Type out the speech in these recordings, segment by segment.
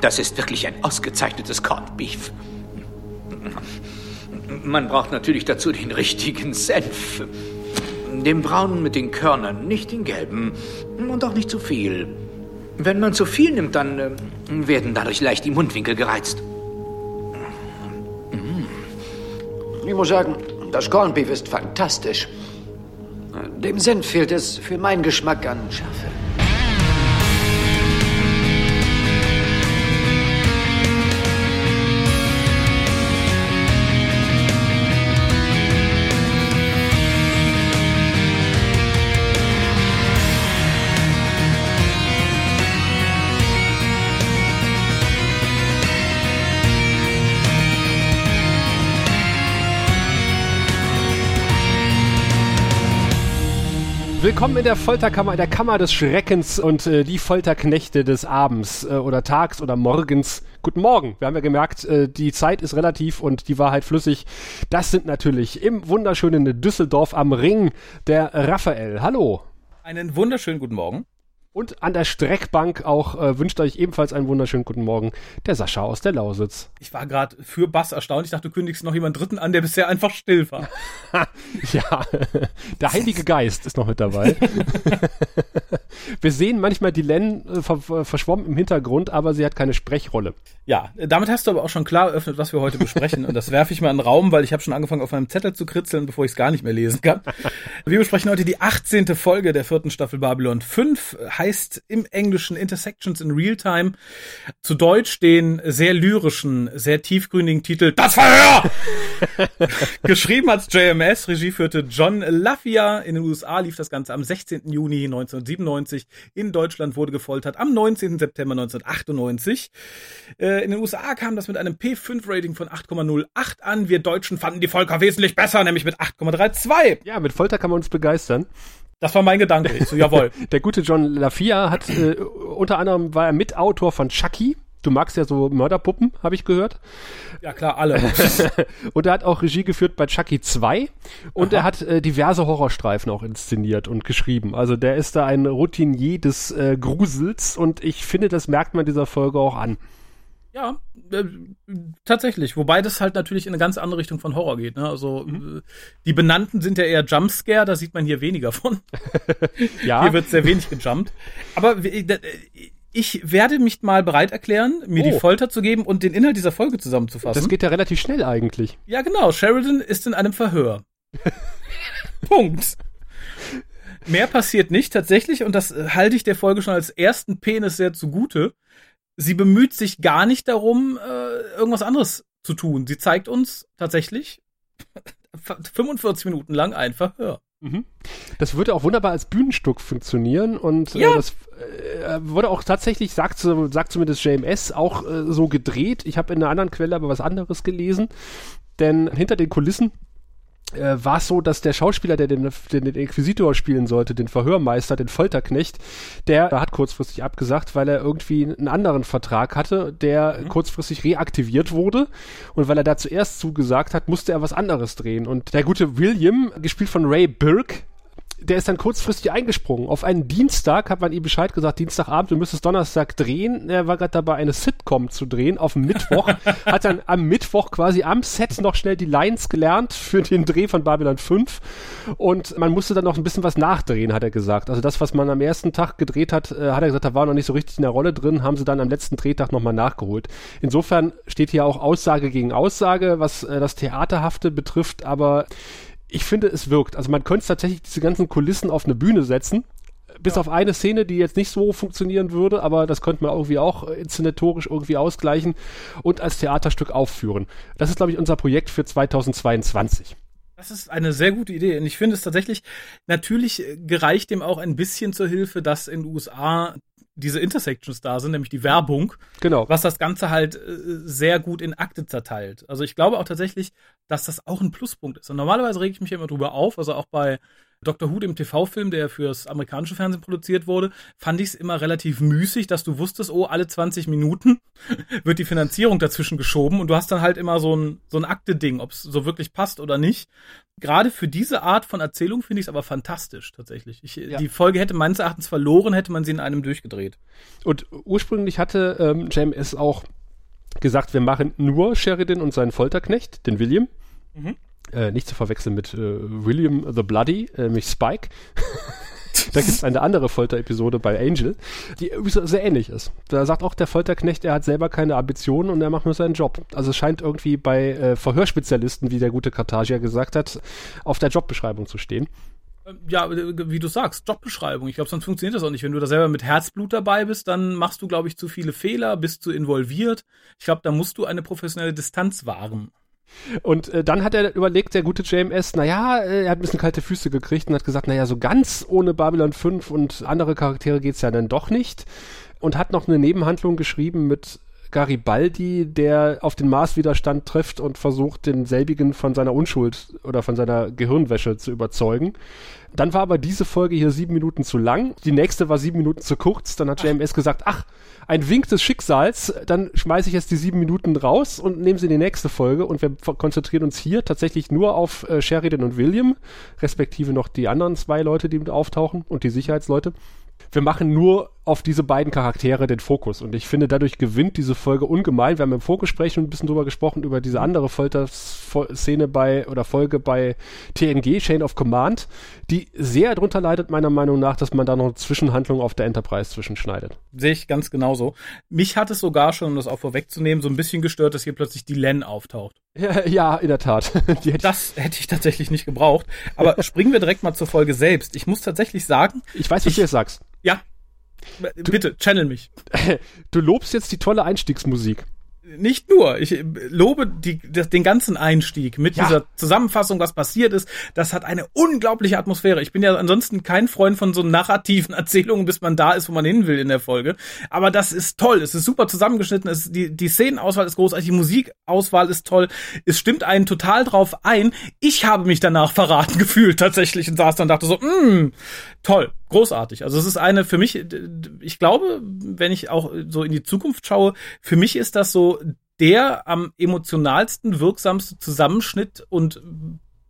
Das ist wirklich ein ausgezeichnetes Corned Beef. Man braucht natürlich dazu den richtigen Senf. Den braunen mit den Körnern, nicht den gelben. Und auch nicht zu viel. Wenn man zu viel nimmt, dann äh, werden dadurch leicht die Mundwinkel gereizt. Ich muss sagen, das Corned Beef ist fantastisch. Dem Senf fehlt es für meinen Geschmack an Schärfe. Willkommen in der Folterkammer, in der Kammer des Schreckens und äh, die Folterknechte des Abends äh, oder Tags oder Morgens. Guten Morgen. Wir haben ja gemerkt, äh, die Zeit ist relativ und die Wahrheit flüssig. Das sind natürlich im wunderschönen Düsseldorf am Ring der Raphael. Hallo. Einen wunderschönen guten Morgen. Und an der Streckbank auch äh, wünscht euch ebenfalls einen wunderschönen guten Morgen, der Sascha aus der Lausitz. Ich war gerade für Bass erstaunt. Ich dachte, du kündigst noch jemand Dritten an, der bisher einfach still war. ja, der Heilige Geist ist noch mit dabei. Wir sehen manchmal die Len äh, ver verschwommen im Hintergrund, aber sie hat keine Sprechrolle. Ja, damit hast du aber auch schon klar eröffnet, was wir heute besprechen. Und das werfe ich mal in den Raum, weil ich habe schon angefangen, auf meinem Zettel zu kritzeln, bevor ich es gar nicht mehr lesen kann. Wir besprechen heute die 18. Folge der vierten Staffel Babylon 5 heißt im Englischen Intersections in Real Time. Zu Deutsch den sehr lyrischen, sehr tiefgründigen Titel Das Verhör! Geschrieben als JMS, Regie führte John Lafia. In den USA lief das Ganze am 16. Juni 1997. In Deutschland wurde gefoltert am 19. September 1998. Äh, in den USA kam das mit einem P5-Rating von 8,08 an. Wir Deutschen fanden die Volker wesentlich besser, nämlich mit 8,32. Ja, mit Folter kann man uns begeistern. Das war mein Gedanke. Ich so, jawohl. Der gute John LaFia hat äh, unter anderem war er Mitautor von Chucky. Du magst ja so Mörderpuppen, habe ich gehört. Ja, klar, alle. und er hat auch Regie geführt bei Chucky 2 und Aha. er hat äh, diverse Horrorstreifen auch inszeniert und geschrieben. Also der ist da ein Routinier des äh, Grusels und ich finde, das merkt man dieser Folge auch an. Ja, äh, tatsächlich. Wobei das halt natürlich in eine ganz andere Richtung von Horror geht. Ne? Also mhm. Äh, die Benannten sind ja eher Jumpscare, da sieht man hier weniger von. ja. Hier wird sehr wenig gejumpt. Aber äh, ich werde mich mal bereit erklären, mir oh. die Folter zu geben und den Inhalt dieser Folge zusammenzufassen. Das geht ja relativ schnell eigentlich. Ja, genau. Sheridan ist in einem Verhör. Punkt. Mehr passiert nicht tatsächlich und das halte ich der Folge schon als ersten Penis sehr zugute sie bemüht sich gar nicht darum, äh, irgendwas anderes zu tun. Sie zeigt uns tatsächlich 45 Minuten lang ein Verhör. Mhm. Das würde auch wunderbar als Bühnenstück funktionieren und äh, ja. äh, das äh, wurde auch tatsächlich, sagt, sagt zumindest JMS, auch äh, so gedreht. Ich habe in einer anderen Quelle aber was anderes gelesen, denn hinter den Kulissen äh, war es so, dass der Schauspieler, der den, den, den Inquisitor spielen sollte, den Verhörmeister, den Folterknecht, der hat kurzfristig abgesagt, weil er irgendwie einen anderen Vertrag hatte, der mhm. kurzfristig reaktiviert wurde. Und weil er da zuerst zugesagt hat, musste er was anderes drehen. Und der gute William, gespielt von Ray Burke, der ist dann kurzfristig eingesprungen. Auf einen Dienstag hat man ihm Bescheid gesagt, Dienstagabend, du müsstest Donnerstag drehen. Er war gerade dabei, eine Sitcom zu drehen auf Mittwoch. hat dann am Mittwoch quasi am Set noch schnell die Lines gelernt für den Dreh von Babylon 5. Und man musste dann noch ein bisschen was nachdrehen, hat er gesagt. Also das, was man am ersten Tag gedreht hat, äh, hat er gesagt, da war noch nicht so richtig in der Rolle drin, haben sie dann am letzten Drehtag nochmal nachgeholt. Insofern steht hier auch Aussage gegen Aussage, was äh, das Theaterhafte betrifft, aber ich finde, es wirkt. Also man könnte tatsächlich diese ganzen Kulissen auf eine Bühne setzen. Bis ja. auf eine Szene, die jetzt nicht so funktionieren würde, aber das könnte man irgendwie auch inszenatorisch irgendwie ausgleichen und als Theaterstück aufführen. Das ist, glaube ich, unser Projekt für 2022. Das ist eine sehr gute Idee. Und ich finde es tatsächlich, natürlich gereicht dem auch ein bisschen zur Hilfe, dass in den USA diese Intersections da sind, nämlich die Werbung. Genau. Was das Ganze halt äh, sehr gut in Akte zerteilt. Also ich glaube auch tatsächlich, dass das auch ein Pluspunkt ist. Und normalerweise rege ich mich immer drüber auf, also auch bei Doctor Who, dem TV-Film, der fürs amerikanische Fernsehen produziert wurde, fand ich es immer relativ müßig, dass du wusstest, oh, alle 20 Minuten wird die Finanzierung dazwischen geschoben und du hast dann halt immer so ein, so ein Akte-Ding, ob es so wirklich passt oder nicht. Gerade für diese Art von Erzählung finde ich es aber fantastisch, tatsächlich. Ich, ja. Die Folge hätte meines Erachtens verloren, hätte man sie in einem durchgedreht. Und ursprünglich hatte ähm, JMS auch gesagt, wir machen nur Sheridan und seinen Folterknecht, den William. Mhm. Äh, nicht zu verwechseln mit äh, William the Bloody, äh, nämlich Spike. da gibt es eine andere Folter-Episode bei Angel, die sehr ähnlich ist. Da sagt auch der Folterknecht, er hat selber keine Ambitionen und er macht nur seinen Job. Also es scheint irgendwie bei äh, Verhörspezialisten, wie der gute Kartagia gesagt hat, auf der Jobbeschreibung zu stehen. Ähm, ja, wie du sagst, Jobbeschreibung. Ich glaube, sonst funktioniert das auch nicht. Wenn du da selber mit Herzblut dabei bist, dann machst du, glaube ich, zu viele Fehler, bist zu involviert. Ich glaube, da musst du eine professionelle Distanz wahren. Und äh, dann hat er überlegt, der gute JMS, naja, äh, er hat ein bisschen kalte Füße gekriegt und hat gesagt, naja, so ganz ohne Babylon 5 und andere Charaktere geht's ja dann doch nicht. Und hat noch eine Nebenhandlung geschrieben mit Garibaldi, der auf den Marswiderstand trifft und versucht, denselbigen von seiner Unschuld oder von seiner Gehirnwäsche zu überzeugen. Dann war aber diese Folge hier sieben Minuten zu lang. Die nächste war sieben Minuten zu kurz. Dann hat JMS gesagt, ach, ein Wink des Schicksals. Dann schmeiße ich jetzt die sieben Minuten raus und nehme sie in die nächste Folge. Und wir konzentrieren uns hier tatsächlich nur auf äh, Sheridan und William, respektive noch die anderen zwei Leute, die mit auftauchen und die Sicherheitsleute wir machen nur auf diese beiden Charaktere den Fokus. Und ich finde, dadurch gewinnt diese Folge ungemein. Wir haben im Vorgespräch schon ein bisschen drüber gesprochen, über diese andere Folter-Szene bei oder Folge bei TNG, Chain of Command, die sehr drunter leidet, meiner Meinung nach, dass man da noch eine Zwischenhandlung auf der Enterprise zwischenschneidet. Sehe ich ganz genauso. Mich hat es sogar schon, um das auch vorwegzunehmen, so ein bisschen gestört, dass hier plötzlich die Len auftaucht. Ja, ja in der Tat. hätte das hätte ich tatsächlich nicht gebraucht. Aber springen wir direkt mal zur Folge selbst. Ich muss tatsächlich sagen. Ich weiß, was ich, du jetzt sagst. Ja. Bitte, channel mich. Du lobst jetzt die tolle Einstiegsmusik nicht nur, ich lobe die, den ganzen Einstieg mit ja. dieser Zusammenfassung, was passiert ist. Das hat eine unglaubliche Atmosphäre. Ich bin ja ansonsten kein Freund von so narrativen Erzählungen, bis man da ist, wo man hin will in der Folge. Aber das ist toll. Es ist super zusammengeschnitten. Es, die, die Szenenauswahl ist großartig. Die Musikauswahl ist toll. Es stimmt einen total drauf ein. Ich habe mich danach verraten gefühlt tatsächlich und saß dann und dachte so, mm, toll großartig. Also es ist eine für mich, ich glaube, wenn ich auch so in die Zukunft schaue, für mich ist das so der am emotionalsten wirksamste Zusammenschnitt und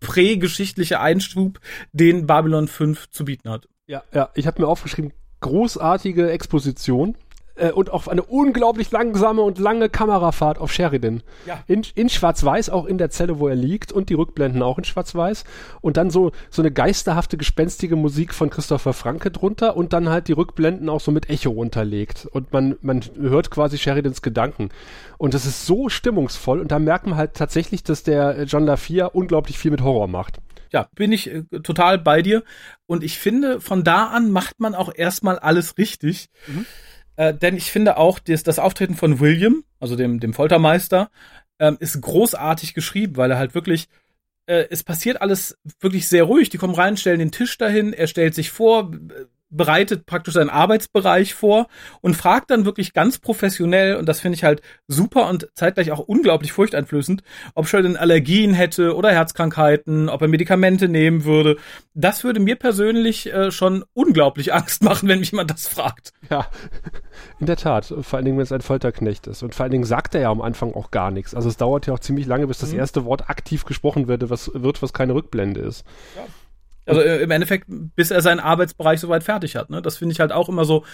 prägeschichtliche Einschub, den Babylon 5 zu bieten hat. Ja, ja, ich habe mir aufgeschrieben, großartige Exposition äh, und auch eine unglaublich langsame und lange Kamerafahrt auf Sheridan. Ja. In, in Schwarz-Weiß, auch in der Zelle, wo er liegt und die Rückblenden auch in Schwarz-Weiß. Und dann so, so eine geisterhafte, gespenstige Musik von Christopher Franke drunter und dann halt die Rückblenden auch so mit Echo unterlegt. Und man, man hört quasi Sheridans Gedanken. Und das ist so stimmungsvoll und da merkt man halt tatsächlich, dass der John LaFia unglaublich viel mit Horror macht ja, bin ich äh, total bei dir. Und ich finde, von da an macht man auch erstmal alles richtig. Mhm. Äh, denn ich finde auch, das, das Auftreten von William, also dem, dem Foltermeister, ähm, ist großartig geschrieben, weil er halt wirklich, äh, es passiert alles wirklich sehr ruhig. Die kommen rein, stellen den Tisch dahin, er stellt sich vor, bereitet praktisch seinen Arbeitsbereich vor und fragt dann wirklich ganz professionell, und das finde ich halt super und zeitgleich auch unglaublich furchteinflößend, ob Sheldon Allergien hätte oder Herzkrankheiten, ob er Medikamente nehmen würde. Das würde mir persönlich äh, schon unglaublich Angst machen, wenn mich jemand das fragt. Ja, in der Tat. Vor allen Dingen, wenn es ein Folterknecht ist. Und vor allen Dingen sagt er ja am Anfang auch gar nichts. Also es dauert ja auch ziemlich lange, bis das mhm. erste Wort aktiv gesprochen wird, was, wird, was keine Rückblende ist. Ja. Also äh, im Endeffekt, bis er seinen Arbeitsbereich soweit fertig hat. Ne? Das finde ich halt auch immer so,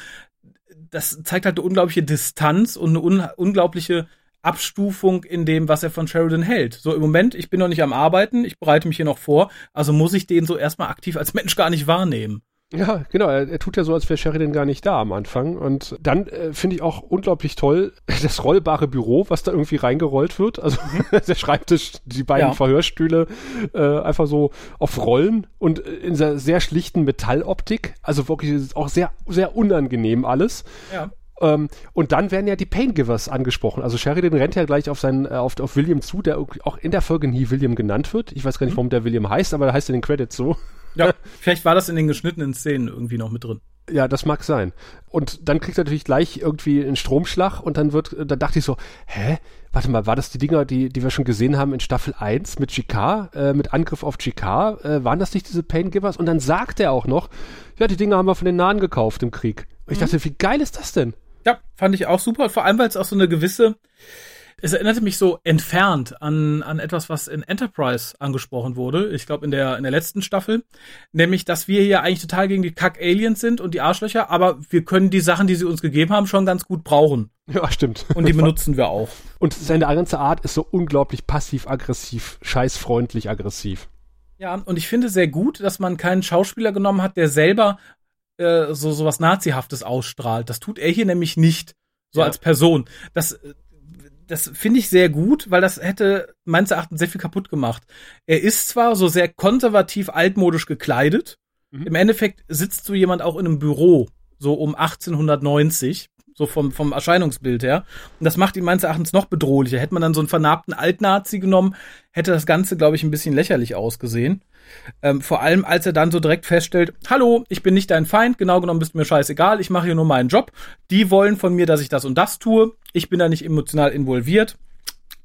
das zeigt halt eine unglaubliche Distanz und eine un unglaubliche Abstufung in dem, was er von Sheridan hält. So im Moment, ich bin noch nicht am Arbeiten, ich bereite mich hier noch vor, also muss ich den so erstmal aktiv als Mensch gar nicht wahrnehmen. Ja, genau. Er, er, tut ja so, als wäre Sheridan gar nicht da am Anfang. Und dann äh, finde ich auch unglaublich toll das rollbare Büro, was da irgendwie reingerollt wird. Also mhm. der Schreibtisch, die beiden ja. Verhörstühle äh, einfach so auf Rollen und in dieser sehr schlichten Metalloptik. Also wirklich auch sehr, sehr unangenehm alles. Ja. Ähm, und dann werden ja die Paingivers angesprochen. Also Sheridan rennt ja gleich auf seinen, äh, auf, auf William zu, der auch in der Folge nie William genannt wird. Ich weiß gar nicht, mhm. warum der William heißt, aber der heißt in den Credits so. Ja, vielleicht war das in den geschnittenen Szenen irgendwie noch mit drin. Ja, das mag sein. Und dann kriegt er natürlich gleich irgendwie einen Stromschlag und dann wird, da dachte ich so, hä? Warte mal, war das die Dinger, die, die wir schon gesehen haben in Staffel 1 mit GK, äh, mit Angriff auf GK? Äh, waren das nicht diese Paingivers? Und dann sagt er auch noch, ja, die Dinger haben wir von den Nahen gekauft im Krieg. Und ich mhm. dachte, wie geil ist das denn? Ja, fand ich auch super. Vor allem, weil es auch so eine gewisse, es erinnerte mich so entfernt an, an etwas, was in Enterprise angesprochen wurde. Ich glaube, in der, in der letzten Staffel. Nämlich, dass wir hier eigentlich total gegen die Kack-Aliens sind und die Arschlöcher, aber wir können die Sachen, die sie uns gegeben haben, schon ganz gut brauchen. Ja, stimmt. Und die benutzen wir auch. Und seine ganze Art ist so unglaublich passiv-aggressiv, scheißfreundlich aggressiv. Ja, und ich finde sehr gut, dass man keinen Schauspieler genommen hat, der selber äh, so so was Nazihaftes ausstrahlt. Das tut er hier nämlich nicht, so ja. als Person. Das das finde ich sehr gut, weil das hätte meines Erachtens sehr viel kaputt gemacht. Er ist zwar so sehr konservativ altmodisch gekleidet, mhm. im Endeffekt sitzt so jemand auch in einem Büro, so um 1890, so vom, vom Erscheinungsbild her. Und das macht ihn meines Erachtens noch bedrohlicher. Hätte man dann so einen vernarbten Altnazi genommen, hätte das Ganze, glaube ich, ein bisschen lächerlich ausgesehen. Ähm, vor allem, als er dann so direkt feststellt, hallo, ich bin nicht dein Feind, genau genommen bist du mir scheißegal, ich mache hier nur meinen Job. Die wollen von mir, dass ich das und das tue. Ich bin da nicht emotional involviert.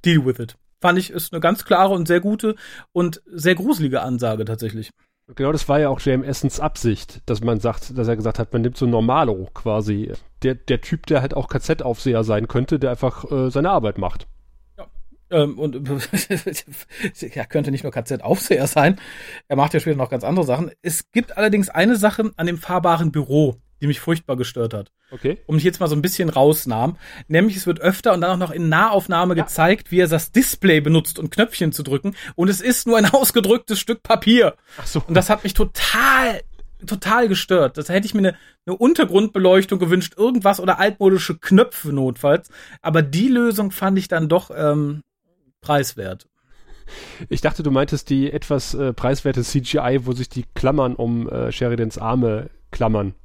Deal with it. Fand ich, ist eine ganz klare und sehr gute und sehr gruselige Ansage tatsächlich. Genau, das war ja auch J.M. Essens Absicht, dass man sagt, dass er gesagt hat, man nimmt so Normalo quasi. Der, der Typ, der halt auch KZ-Aufseher sein könnte, der einfach äh, seine Arbeit macht. Ähm, und er könnte nicht nur KZ-Aufseher sein. Er macht ja später noch ganz andere Sachen. Es gibt allerdings eine Sache an dem fahrbaren Büro, die mich furchtbar gestört hat. Okay. Um mich jetzt mal so ein bisschen rausnahm. Nämlich, es wird öfter und dann auch noch in Nahaufnahme ja. gezeigt, wie er das Display benutzt, um Knöpfchen zu drücken. Und es ist nur ein ausgedrücktes Stück Papier. Ach so. Und das hat mich total total gestört. Das hätte ich mir eine, eine Untergrundbeleuchtung gewünscht, irgendwas oder altmodische Knöpfe notfalls. Aber die Lösung fand ich dann doch ähm, preiswert. Ich dachte, du meintest die etwas äh, preiswerte CGI, wo sich die Klammern um äh, Sheridans Arme klammern.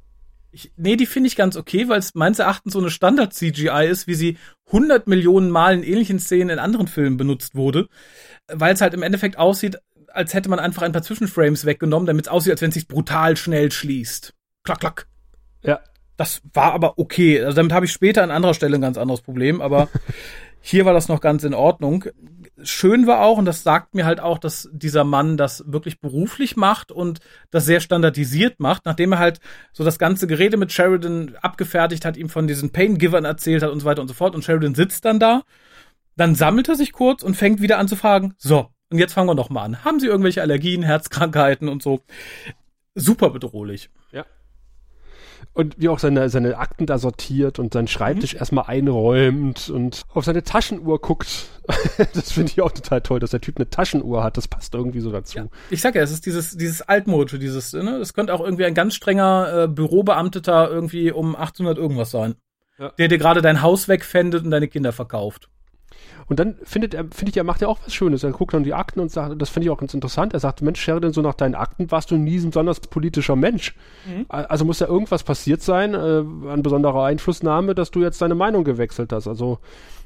Ich, nee, die finde ich ganz okay, weil es meines Erachtens so eine Standard-CGI ist, wie sie 100 Millionen Mal in ähnlichen Szenen in anderen Filmen benutzt wurde, weil es halt im Endeffekt aussieht, als hätte man einfach ein paar Zwischenframes weggenommen, damit es aussieht, als wenn es sich brutal schnell schließt. Klack, klack. Ja. Das war aber okay. Also damit habe ich später an anderer Stelle ein ganz anderes Problem, aber Hier war das noch ganz in Ordnung. Schön war auch, und das sagt mir halt auch, dass dieser Mann das wirklich beruflich macht und das sehr standardisiert macht, nachdem er halt so das ganze Gerede mit Sheridan abgefertigt hat, ihm von diesen Pain-Givern erzählt hat und so weiter und so fort. Und Sheridan sitzt dann da, dann sammelt er sich kurz und fängt wieder an zu fragen, so, und jetzt fangen wir noch mal an. Haben Sie irgendwelche Allergien, Herzkrankheiten und so? Super bedrohlich. Ja und wie auch seine, seine Akten da sortiert und seinen Schreibtisch mhm. erstmal einräumt und auf seine Taschenuhr guckt. das finde ich auch total toll, dass der Typ eine Taschenuhr hat. Das passt irgendwie so dazu. Ja. Ich sag ja, es ist dieses, dieses Altmodische, dieses, ne, es könnte auch irgendwie ein ganz strenger äh, Bürobeamteter irgendwie um 1800 irgendwas sein. Ja. Der dir gerade dein Haus wegfändet und deine Kinder verkauft. Und dann findet er, finde ich, er macht ja auch was Schönes. Er guckt dann die Akten und sagt, das finde ich auch ganz interessant. Er sagt, Mensch, Sheridan, so nach deinen Akten warst du nie ein besonders politischer Mensch. Mhm. Also muss ja irgendwas passiert sein, äh, an besonderer Einflussnahme, dass du jetzt deine Meinung gewechselt hast. Also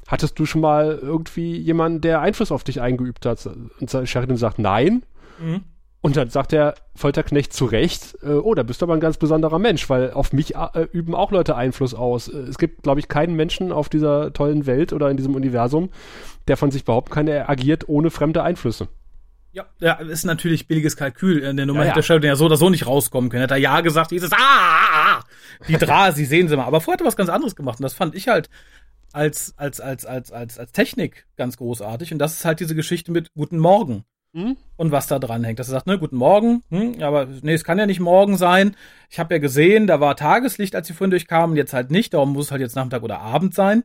hattest du schon mal irgendwie jemanden, der Einfluss auf dich eingeübt hat? Und Sheridan sagt, nein. Mhm. Und dann sagt der Folterknecht zu Recht, äh, oh, da bist du aber ein ganz besonderer Mensch, weil auf mich äh, üben auch Leute Einfluss aus. Äh, es gibt, glaube ich, keinen Menschen auf dieser tollen Welt oder in diesem Universum, der von sich behaupten kann, er agiert ohne fremde Einflüsse. Ja, ja, ist natürlich billiges Kalkül. In der Nummer ja, hätte ja. Sheldon ja so oder so nicht rauskommen können. Hätte er ja gesagt, dieses ah, ah, ah, die Drasi, sehen Sie mal. Aber vorher hat er was ganz anderes gemacht und das fand ich halt als, als, als, als, als, als Technik ganz großartig. Und das ist halt diese Geschichte mit Guten Morgen. Hm? Und was da dran hängt. Dass er sagt, ne, guten Morgen, hm, aber nee, es kann ja nicht morgen sein. Ich habe ja gesehen, da war Tageslicht, als sie vorhin durchkamen, jetzt halt nicht, darum muss es halt jetzt Nachmittag oder Abend sein.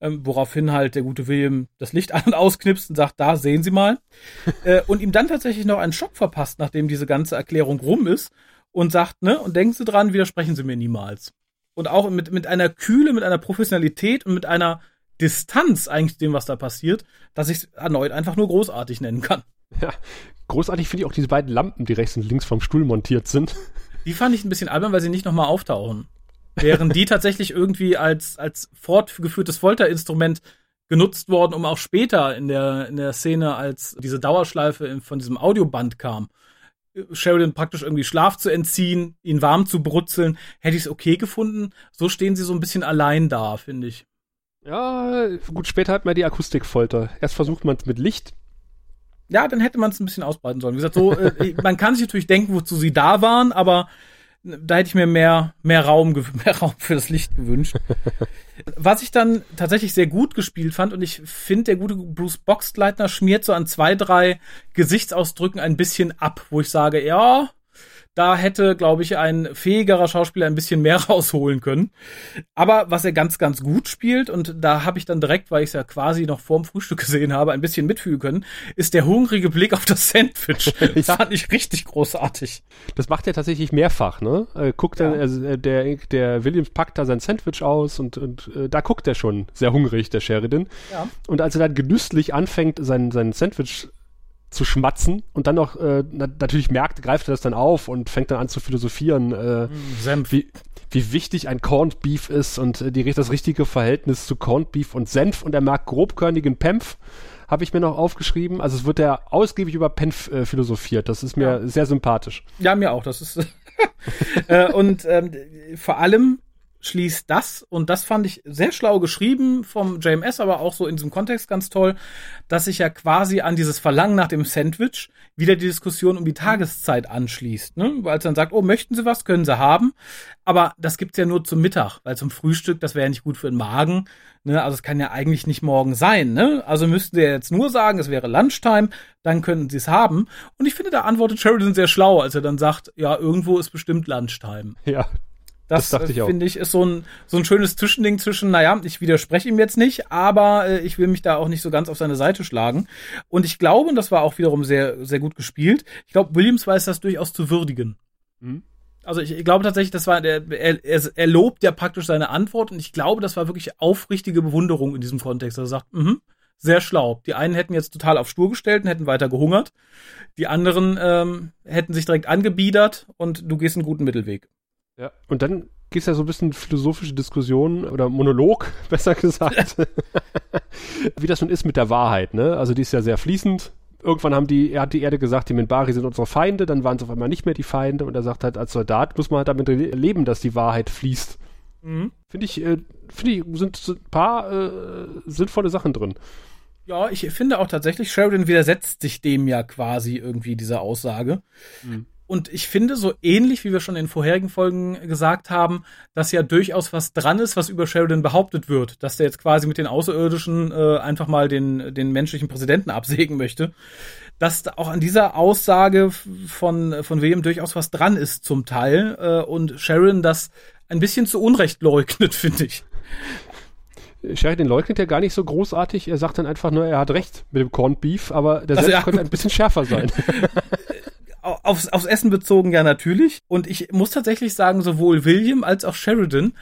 Ähm, woraufhin halt der gute William das Licht an und ausknipst und sagt, da sehen Sie mal. äh, und ihm dann tatsächlich noch einen Schock verpasst, nachdem diese ganze Erklärung rum ist und sagt, ne, und denken Sie dran, widersprechen Sie mir niemals. Und auch mit, mit einer Kühle, mit einer Professionalität und mit einer Distanz eigentlich dem, was da passiert, dass ich es erneut einfach nur großartig nennen kann. Ja, großartig finde ich auch diese beiden Lampen, die rechts und links vom Stuhl montiert sind. Die fand ich ein bisschen albern, weil sie nicht nochmal auftauchen. Während die tatsächlich irgendwie als, als fortgeführtes Folterinstrument genutzt worden, um auch später in der, in der Szene, als diese Dauerschleife von diesem Audioband kam, Sheridan praktisch irgendwie Schlaf zu entziehen, ihn warm zu brutzeln, hätte ich es okay gefunden. So stehen sie so ein bisschen allein da, finde ich. Ja, gut, später hat man die Akustikfolter. Erst versucht man es mit Licht. Ja, dann hätte man es ein bisschen ausbreiten sollen. Wie gesagt, so, äh, man kann sich natürlich denken, wozu sie da waren, aber da hätte ich mir mehr, mehr Raum, mehr Raum für das Licht gewünscht. Was ich dann tatsächlich sehr gut gespielt fand und ich finde, der gute Bruce Boxleitner schmiert so an zwei, drei Gesichtsausdrücken ein bisschen ab, wo ich sage, ja, da hätte, glaube ich, ein fähigerer Schauspieler ein bisschen mehr rausholen können. Aber was er ganz, ganz gut spielt, und da habe ich dann direkt, weil ich es ja quasi noch vorm Frühstück gesehen habe, ein bisschen mitfühlen können, ist der hungrige Blick auf das Sandwich. Das fand ich richtig großartig. Das macht er tatsächlich mehrfach, ne? Guckt ja. dann, also äh, der, der Williams packt da sein Sandwich aus und, und äh, da guckt er schon sehr hungrig, der Sheridan. Ja. Und als er dann genüsslich anfängt, sein, sein Sandwich zu schmatzen und dann noch äh, natürlich merkt, greift er das dann auf und fängt dann an zu philosophieren, äh, Senf. Wie, wie wichtig ein Corned Beef ist und äh, die, das richtige Verhältnis zu Corned Beef und Senf und er mag grobkörnigen Penf, habe ich mir noch aufgeschrieben. Also es wird ja ausgiebig über Penf äh, philosophiert. Das ist mir ja. sehr sympathisch. Ja, mir auch. Das ist äh, und ähm, vor allem schließt das, und das fand ich sehr schlau geschrieben vom JMS, aber auch so in diesem Kontext ganz toll, dass sich ja quasi an dieses Verlangen nach dem Sandwich wieder die Diskussion um die Tageszeit anschließt. Ne? Weil es dann sagt, oh, möchten Sie was, können Sie haben. Aber das gibt's ja nur zum Mittag, weil zum Frühstück, das wäre ja nicht gut für den Magen. Ne? Also es kann ja eigentlich nicht morgen sein. Ne? Also müssten Sie jetzt nur sagen, es wäre Lunchtime, dann könnten Sie es haben. Und ich finde, da antwortet Sheridan sehr schlau, als er dann sagt, ja, irgendwo ist bestimmt Lunchtime. Ja, das, das ich finde ich ist so ein so ein schönes Zwischending zwischen, naja, ich widerspreche ihm jetzt nicht, aber äh, ich will mich da auch nicht so ganz auf seine Seite schlagen. Und ich glaube, und das war auch wiederum sehr sehr gut gespielt. Ich glaube, Williams weiß das durchaus zu würdigen. Mhm. Also ich, ich, glaube tatsächlich, das war der er, er, er lobt ja praktisch seine Antwort und ich glaube, das war wirklich aufrichtige Bewunderung in diesem Kontext. Er sagt, mhm, sehr schlau. Die einen hätten jetzt total auf Stur gestellt und hätten weiter gehungert. Die anderen ähm, hätten sich direkt angebiedert und du gehst einen guten Mittelweg. Ja. Und dann gibt es ja so ein bisschen philosophische Diskussion oder Monolog, besser gesagt, wie das nun ist mit der Wahrheit, ne? Also die ist ja sehr fließend. Irgendwann haben die, er hat die Erde gesagt, die Minbari sind unsere Feinde, dann waren es auf einmal nicht mehr die Feinde und er sagt halt, als Soldat muss man halt damit leben, dass die Wahrheit fließt. Mhm. Finde ich, äh, finde ich, sind, sind ein paar äh, sinnvolle Sachen drin. Ja, ich finde auch tatsächlich, Sheridan widersetzt sich dem ja quasi irgendwie dieser Aussage. Mhm. Und ich finde, so ähnlich wie wir schon in vorherigen Folgen gesagt haben, dass ja durchaus was dran ist, was über Sheridan behauptet wird, dass der jetzt quasi mit den Außerirdischen äh, einfach mal den, den menschlichen Präsidenten absägen möchte. Dass da auch an dieser Aussage von, von William durchaus was dran ist zum Teil äh, und Sheridan das ein bisschen zu Unrecht leugnet, finde ich. Sheridan leugnet ja gar nicht so großartig. Er sagt dann einfach nur, er hat recht mit dem Corned Beef, aber der also, ja, könnte ein bisschen schärfer sein. aufs, aufs Essen bezogen ja natürlich. Und ich muss tatsächlich sagen, sowohl William als auch Sheridan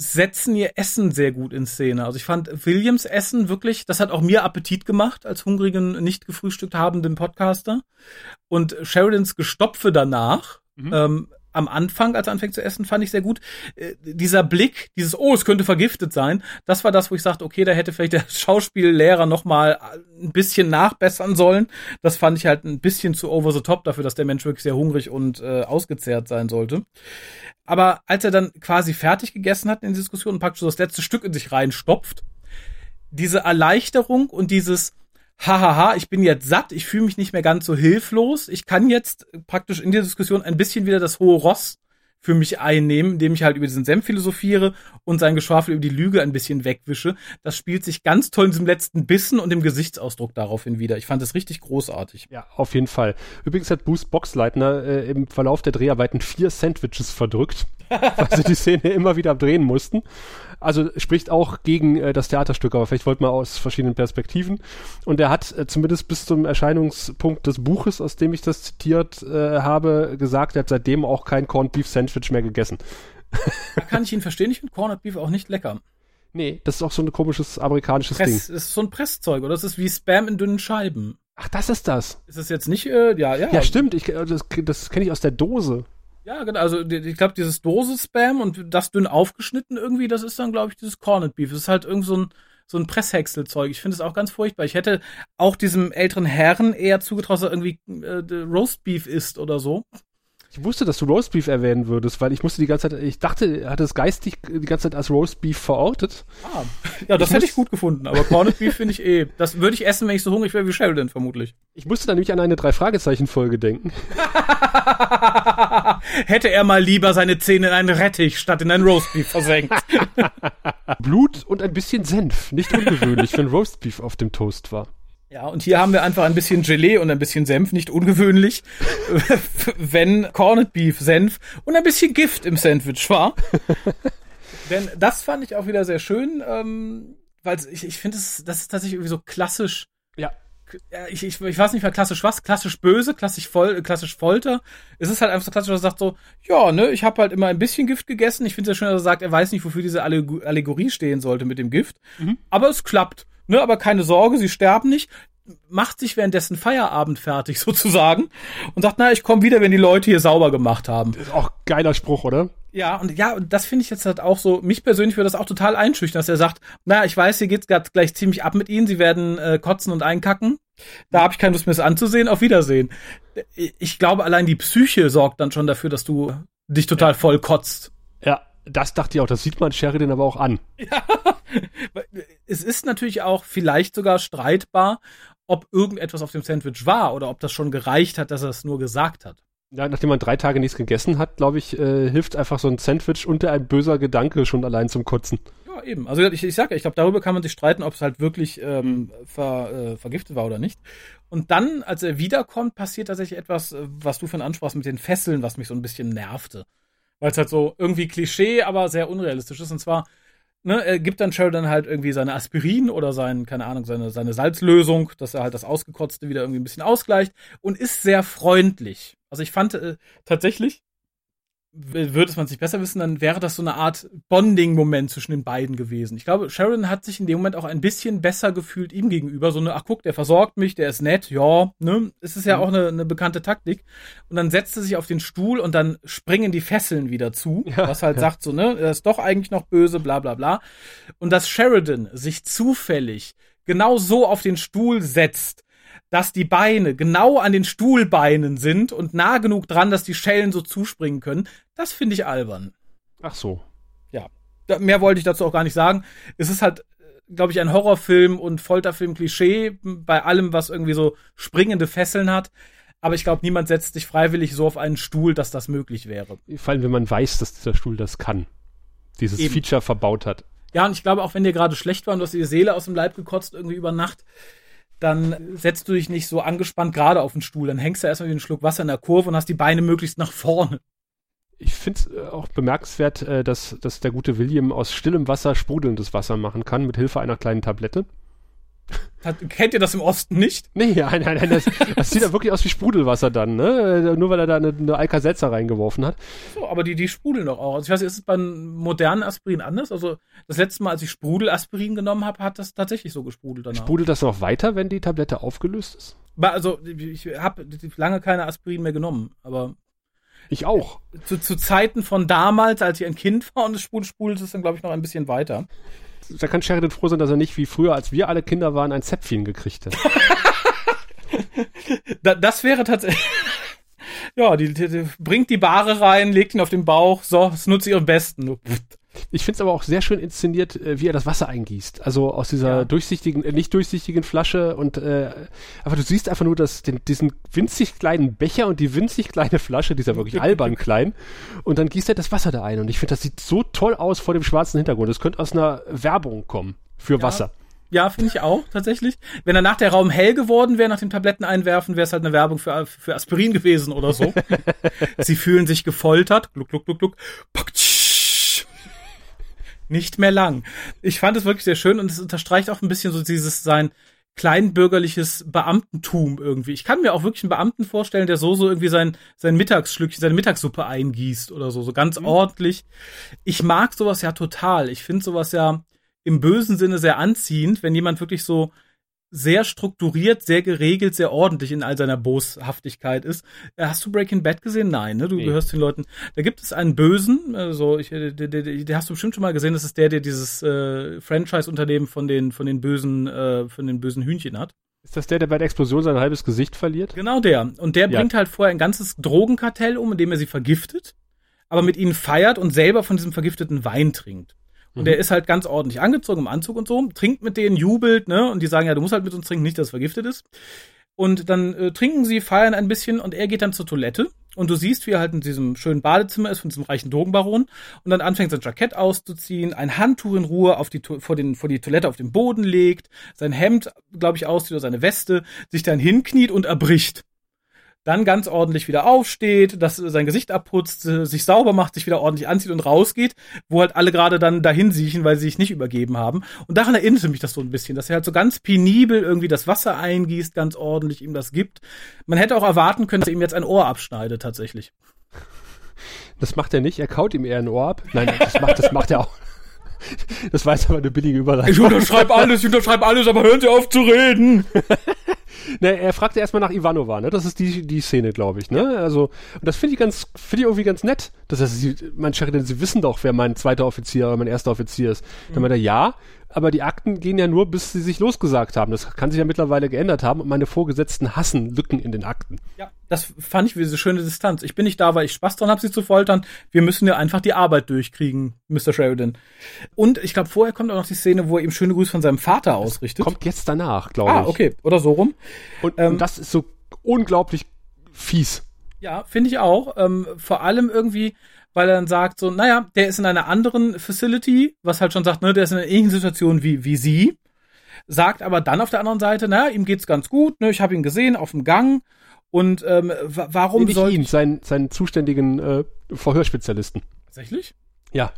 setzen ihr Essen sehr gut in Szene. Also ich fand Williams Essen wirklich, das hat auch mir Appetit gemacht als hungrigen, nicht gefrühstückt habenden Podcaster. Und Sheridans Gestopfe danach, mhm. ähm, am Anfang, als er anfängt zu essen, fand ich sehr gut. Äh, dieser Blick, dieses, oh, es könnte vergiftet sein, das war das, wo ich sagte, okay, da hätte vielleicht der Schauspiellehrer noch mal ein bisschen nachbessern sollen. Das fand ich halt ein bisschen zu over the top dafür, dass der Mensch wirklich sehr hungrig und äh, ausgezehrt sein sollte. Aber als er dann quasi fertig gegessen hat in der Diskussion und praktisch so das letzte Stück in sich reinstopft, diese Erleichterung und dieses, hahaha, ich bin jetzt satt, ich fühle mich nicht mehr ganz so hilflos. Ich kann jetzt praktisch in der Diskussion ein bisschen wieder das hohe Ross für mich einnehmen, indem ich halt über diesen Senf philosophiere und sein Geschwafel über die Lüge ein bisschen wegwische. Das spielt sich ganz toll in diesem letzten Bissen und dem Gesichtsausdruck daraufhin wieder. Ich fand es richtig großartig. Ja, auf jeden Fall. Übrigens hat Boost Boxleitner äh, im Verlauf der Dreharbeiten vier Sandwiches verdrückt, weil sie die Szene immer wieder drehen mussten. Also spricht auch gegen äh, das Theaterstück, aber vielleicht wollte man aus verschiedenen Perspektiven. Und er hat äh, zumindest bis zum Erscheinungspunkt des Buches, aus dem ich das zitiert äh, habe, gesagt, er hat seitdem auch kein Corned Beef Sandwich mehr gegessen. Da kann ich ihn verstehen, ich finde Corned Beef auch nicht lecker. Nee, das ist auch so ein komisches amerikanisches Press, Ding. Das ist so ein Presszeug, oder? Das ist wie Spam in dünnen Scheiben. Ach, das ist das. Ist das jetzt nicht, äh, ja, ja. Ja, stimmt. Ich, äh, das das kenne ich aus der Dose. Ja, genau. Also ich glaube, dieses Dose-Spam und das dünn aufgeschnitten irgendwie, das ist dann, glaube ich, dieses Corned Beef. Das ist halt irgend so ein, so ein Presshäckselzeug. Ich finde es auch ganz furchtbar. Ich hätte auch diesem älteren Herrn eher zugetraut, dass er irgendwie äh, Roastbeef isst oder so. Ich wusste, dass du Roastbeef erwähnen würdest, weil ich musste die ganze Zeit, ich dachte, er hat es geistig die ganze Zeit als Roastbeef verortet. Ah, ja, das ich hätte ich gut gefunden, aber Corned Beef finde ich eh. Das würde ich essen, wenn ich so hungrig wäre wie Sheldon, vermutlich. Ich musste da nämlich an eine Drei-Fragezeichen-Folge denken. hätte er mal lieber seine Zähne in einen Rettich statt in ein Roastbeef versenkt. Blut und ein bisschen Senf. Nicht ungewöhnlich, wenn Roastbeef auf dem Toast war. Ja, und hier haben wir einfach ein bisschen Gelee und ein bisschen Senf, nicht ungewöhnlich, wenn Corned Beef, Senf und ein bisschen Gift im Sandwich war. Denn das fand ich auch wieder sehr schön, ähm, weil ich, ich finde, das, das ist tatsächlich irgendwie so klassisch. Ja. Ich, ich, ich weiß nicht mehr klassisch was, klassisch böse, klassisch, Fol klassisch Folter. Es ist halt einfach so klassisch, dass er sagt so, ja, ne, ich habe halt immer ein bisschen Gift gegessen. Ich finde es ja schön, dass er sagt, er weiß nicht, wofür diese Allegorie stehen sollte mit dem Gift. Mhm. Aber es klappt. Ne, aber keine Sorge, sie sterben nicht. Macht sich währenddessen Feierabend fertig sozusagen und sagt, na, ich komme wieder, wenn die Leute hier sauber gemacht haben. Das ist auch geiler Spruch, oder? Ja, und ja, und das finde ich jetzt halt auch so, mich persönlich würde das auch total einschüchtern, dass er sagt, na, ich weiß, hier geht's gerade gleich ziemlich ab mit ihnen, sie werden äh, kotzen und einkacken. Da habe ich keine Lust mehr, es anzusehen. Auf Wiedersehen. Ich glaube, allein die Psyche sorgt dann schon dafür, dass du dich total voll kotzt. Ja, das dachte ich auch, das sieht man Sheridan aber auch an. Ja, es ist natürlich auch vielleicht sogar streitbar, ob irgendetwas auf dem Sandwich war oder ob das schon gereicht hat, dass er es nur gesagt hat. Ja, nachdem man drei Tage nichts gegessen hat, glaube ich, äh, hilft einfach so ein Sandwich unter ein böser Gedanke schon allein zum Kotzen. Ja, eben. Also ich, ich sage, ich glaube, darüber kann man sich streiten, ob es halt wirklich ähm, ver, äh, vergiftet war oder nicht. Und dann, als er wiederkommt, passiert tatsächlich etwas, äh, was du von ansprachst mit den Fesseln, was mich so ein bisschen nervte. Weil es halt so irgendwie Klischee, aber sehr unrealistisch ist. Und zwar, ne, er gibt dann Sheridan halt irgendwie seine Aspirin oder sein, keine Ahnung, seine, seine Salzlösung, dass er halt das Ausgekotzte wieder irgendwie ein bisschen ausgleicht und ist sehr freundlich. Also ich fand äh, tatsächlich, würde es man sich besser wissen, dann wäre das so eine Art Bonding-Moment zwischen den beiden gewesen. Ich glaube, Sharon hat sich in dem Moment auch ein bisschen besser gefühlt ihm gegenüber. So eine, ach guck, der versorgt mich, der ist nett, ja, ne? Es ist ja mhm. auch eine, eine bekannte Taktik. Und dann setzt er sich auf den Stuhl und dann springen die Fesseln wieder zu, ja, was halt ja. sagt so, ne, er ist doch eigentlich noch böse, bla bla bla. Und dass Sheridan sich zufällig genau so auf den Stuhl setzt, dass die Beine genau an den Stuhlbeinen sind und nah genug dran, dass die Schellen so zuspringen können, das finde ich albern. Ach so. Ja. Mehr wollte ich dazu auch gar nicht sagen. Es ist halt, glaube ich, ein Horrorfilm und Folterfilm-Klischee bei allem, was irgendwie so springende Fesseln hat. Aber ich glaube, niemand setzt sich freiwillig so auf einen Stuhl, dass das möglich wäre. Vor allem, wenn man weiß, dass dieser Stuhl das kann. Dieses Eben. Feature verbaut hat. Ja, und ich glaube, auch wenn dir gerade schlecht war und du hast die Seele aus dem Leib gekotzt irgendwie über Nacht, dann setzt du dich nicht so angespannt gerade auf den Stuhl. Dann hängst du erstmal wie einen Schluck Wasser in der Kurve und hast die Beine möglichst nach vorne. Ich finde es äh, auch bemerkenswert, äh, dass, dass der gute William aus stillem Wasser sprudelndes Wasser machen kann, mit Hilfe einer kleinen Tablette. Hat, kennt ihr das im Osten nicht? Nee, nein, nein, nein das, das sieht ja wirklich aus wie Sprudelwasser dann, ne? Nur weil er da eine, eine Alka-Seltzer reingeworfen hat. So, aber die, die sprudeln doch auch. Also ich weiß nicht, ist es beim modernen Aspirin anders? Also das letzte Mal, als ich Sprudelaspirin genommen habe, hat das tatsächlich so gesprudelt danach. Sprudelt das noch weiter, wenn die Tablette aufgelöst ist? Also ich habe lange keine Aspirin mehr genommen, aber ich auch. Zu, zu Zeiten von damals, als ich ein Kind war und es sprudelt, sprudelt es dann, glaube ich, noch ein bisschen weiter da kann Sheridan froh sein, dass er nicht wie früher, als wir alle Kinder waren, ein Zäpfchen gekriegt hat. das wäre tatsächlich. ja, die, die, die, bringt die Bahre rein, legt ihn auf den Bauch, so, das nutzt ihr am besten. Ich finde es aber auch sehr schön inszeniert, äh, wie er das Wasser eingießt. Also aus dieser ja. durchsichtigen, äh, nicht durchsichtigen Flasche und äh, aber du siehst einfach nur dass den, diesen winzig kleinen Becher und die winzig kleine Flasche, die ist ja wirklich albern klein. Und dann gießt er das Wasser da ein. Und ich finde, das sieht so toll aus vor dem schwarzen Hintergrund. Das könnte aus einer Werbung kommen für ja. Wasser. Ja, finde ich auch, tatsächlich. Wenn danach der Raum hell geworden wäre, nach dem Tabletten einwerfen, wäre es halt eine Werbung für, für Aspirin gewesen oder so. Sie fühlen sich gefoltert. Gluck, gluck, gluck, gluck nicht mehr lang. Ich fand es wirklich sehr schön und es unterstreicht auch ein bisschen so dieses sein kleinbürgerliches Beamtentum irgendwie. Ich kann mir auch wirklich einen Beamten vorstellen, der so so irgendwie sein sein Mittagsschlückchen, seine Mittagssuppe eingießt oder so, so ganz mhm. ordentlich. Ich mag sowas ja total. Ich finde sowas ja im bösen Sinne sehr anziehend, wenn jemand wirklich so sehr strukturiert, sehr geregelt, sehr ordentlich in all seiner Boshaftigkeit ist. Äh, hast du Breaking Bad gesehen? Nein, ne? Du nee. gehörst den Leuten. Da gibt es einen Bösen, also ich, der, der, der, der hast du bestimmt schon mal gesehen, das ist der, der dieses äh, Franchise-Unternehmen von den von den bösen äh, von den bösen Hühnchen hat. Ist das der, der bei der Explosion sein halbes Gesicht verliert? Genau der. Und der ja. bringt halt vorher ein ganzes Drogenkartell um, indem er sie vergiftet, aber mit ihnen feiert und selber von diesem vergifteten Wein trinkt. Und mhm. der ist halt ganz ordentlich angezogen im Anzug und so, trinkt mit denen, jubelt, ne? Und die sagen, ja, du musst halt mit uns trinken, nicht, dass es vergiftet ist. Und dann äh, trinken sie, feiern ein bisschen und er geht dann zur Toilette. Und du siehst, wie er halt in diesem schönen Badezimmer ist von diesem reichen Drogenbaron und dann anfängt sein Jackett auszuziehen, ein Handtuch in Ruhe auf die, vor, den, vor die Toilette auf den Boden legt, sein Hemd, glaube ich, auszieht oder seine Weste, sich dann hinkniet und erbricht dann ganz ordentlich wieder aufsteht, dass sein Gesicht abputzt, sich sauber macht, sich wieder ordentlich anzieht und rausgeht, wo halt alle gerade dann dahin siechen, weil sie sich nicht übergeben haben. Und daran erinnerte mich das so ein bisschen, dass er halt so ganz penibel irgendwie das Wasser eingießt, ganz ordentlich ihm das gibt. Man hätte auch erwarten können, dass er ihm jetzt ein Ohr abschneidet, tatsächlich. Das macht er nicht, er kaut ihm eher ein Ohr ab. Nein, das macht, das macht er auch. Das weiß aber eine billige Überleitung. Ich unterschreibe alles, ich unterschreibe alles, aber hören Sie auf zu reden. ne, er fragte erstmal nach Ivanova, ne? Das ist die, die Szene, glaube ich, ne? Also, und das finde ich ganz, finde ich irgendwie ganz nett. Das heißt, sie, mein Sheridan, sie wissen doch, wer mein zweiter Offizier oder mein erster Offizier ist. Mhm. Dann meinte er, ja, aber die Akten gehen ja nur, bis sie sich losgesagt haben. Das kann sich ja mittlerweile geändert haben und meine Vorgesetzten hassen Lücken in den Akten. Ja, das fand ich wie diese schöne Distanz. Ich bin nicht da, weil ich Spaß dran habe, sie zu foltern. Wir müssen ja einfach die Arbeit durchkriegen, Mr. Sheridan. Und ich glaube, vorher kommt auch noch die Szene, wo er ihm schöne Grüße von seinem Vater ausrichtet. Das kommt jetzt danach, glaube ah, ich. Ah, okay. Oder so rum. Und, ähm, und das ist so unglaublich fies. Ja, finde ich auch. Ähm, vor allem irgendwie, weil er dann sagt so, naja, der ist in einer anderen Facility, was halt schon sagt, ne, der ist in einer ähnlichen Situation wie, wie sie, sagt aber dann auf der anderen Seite, naja, ihm geht's ganz gut, ne, ich habe ihn gesehen auf dem Gang und ähm, warum nee, soll... ihn, seinen, seinen zuständigen äh, Verhörspezialisten. Tatsächlich? Ja.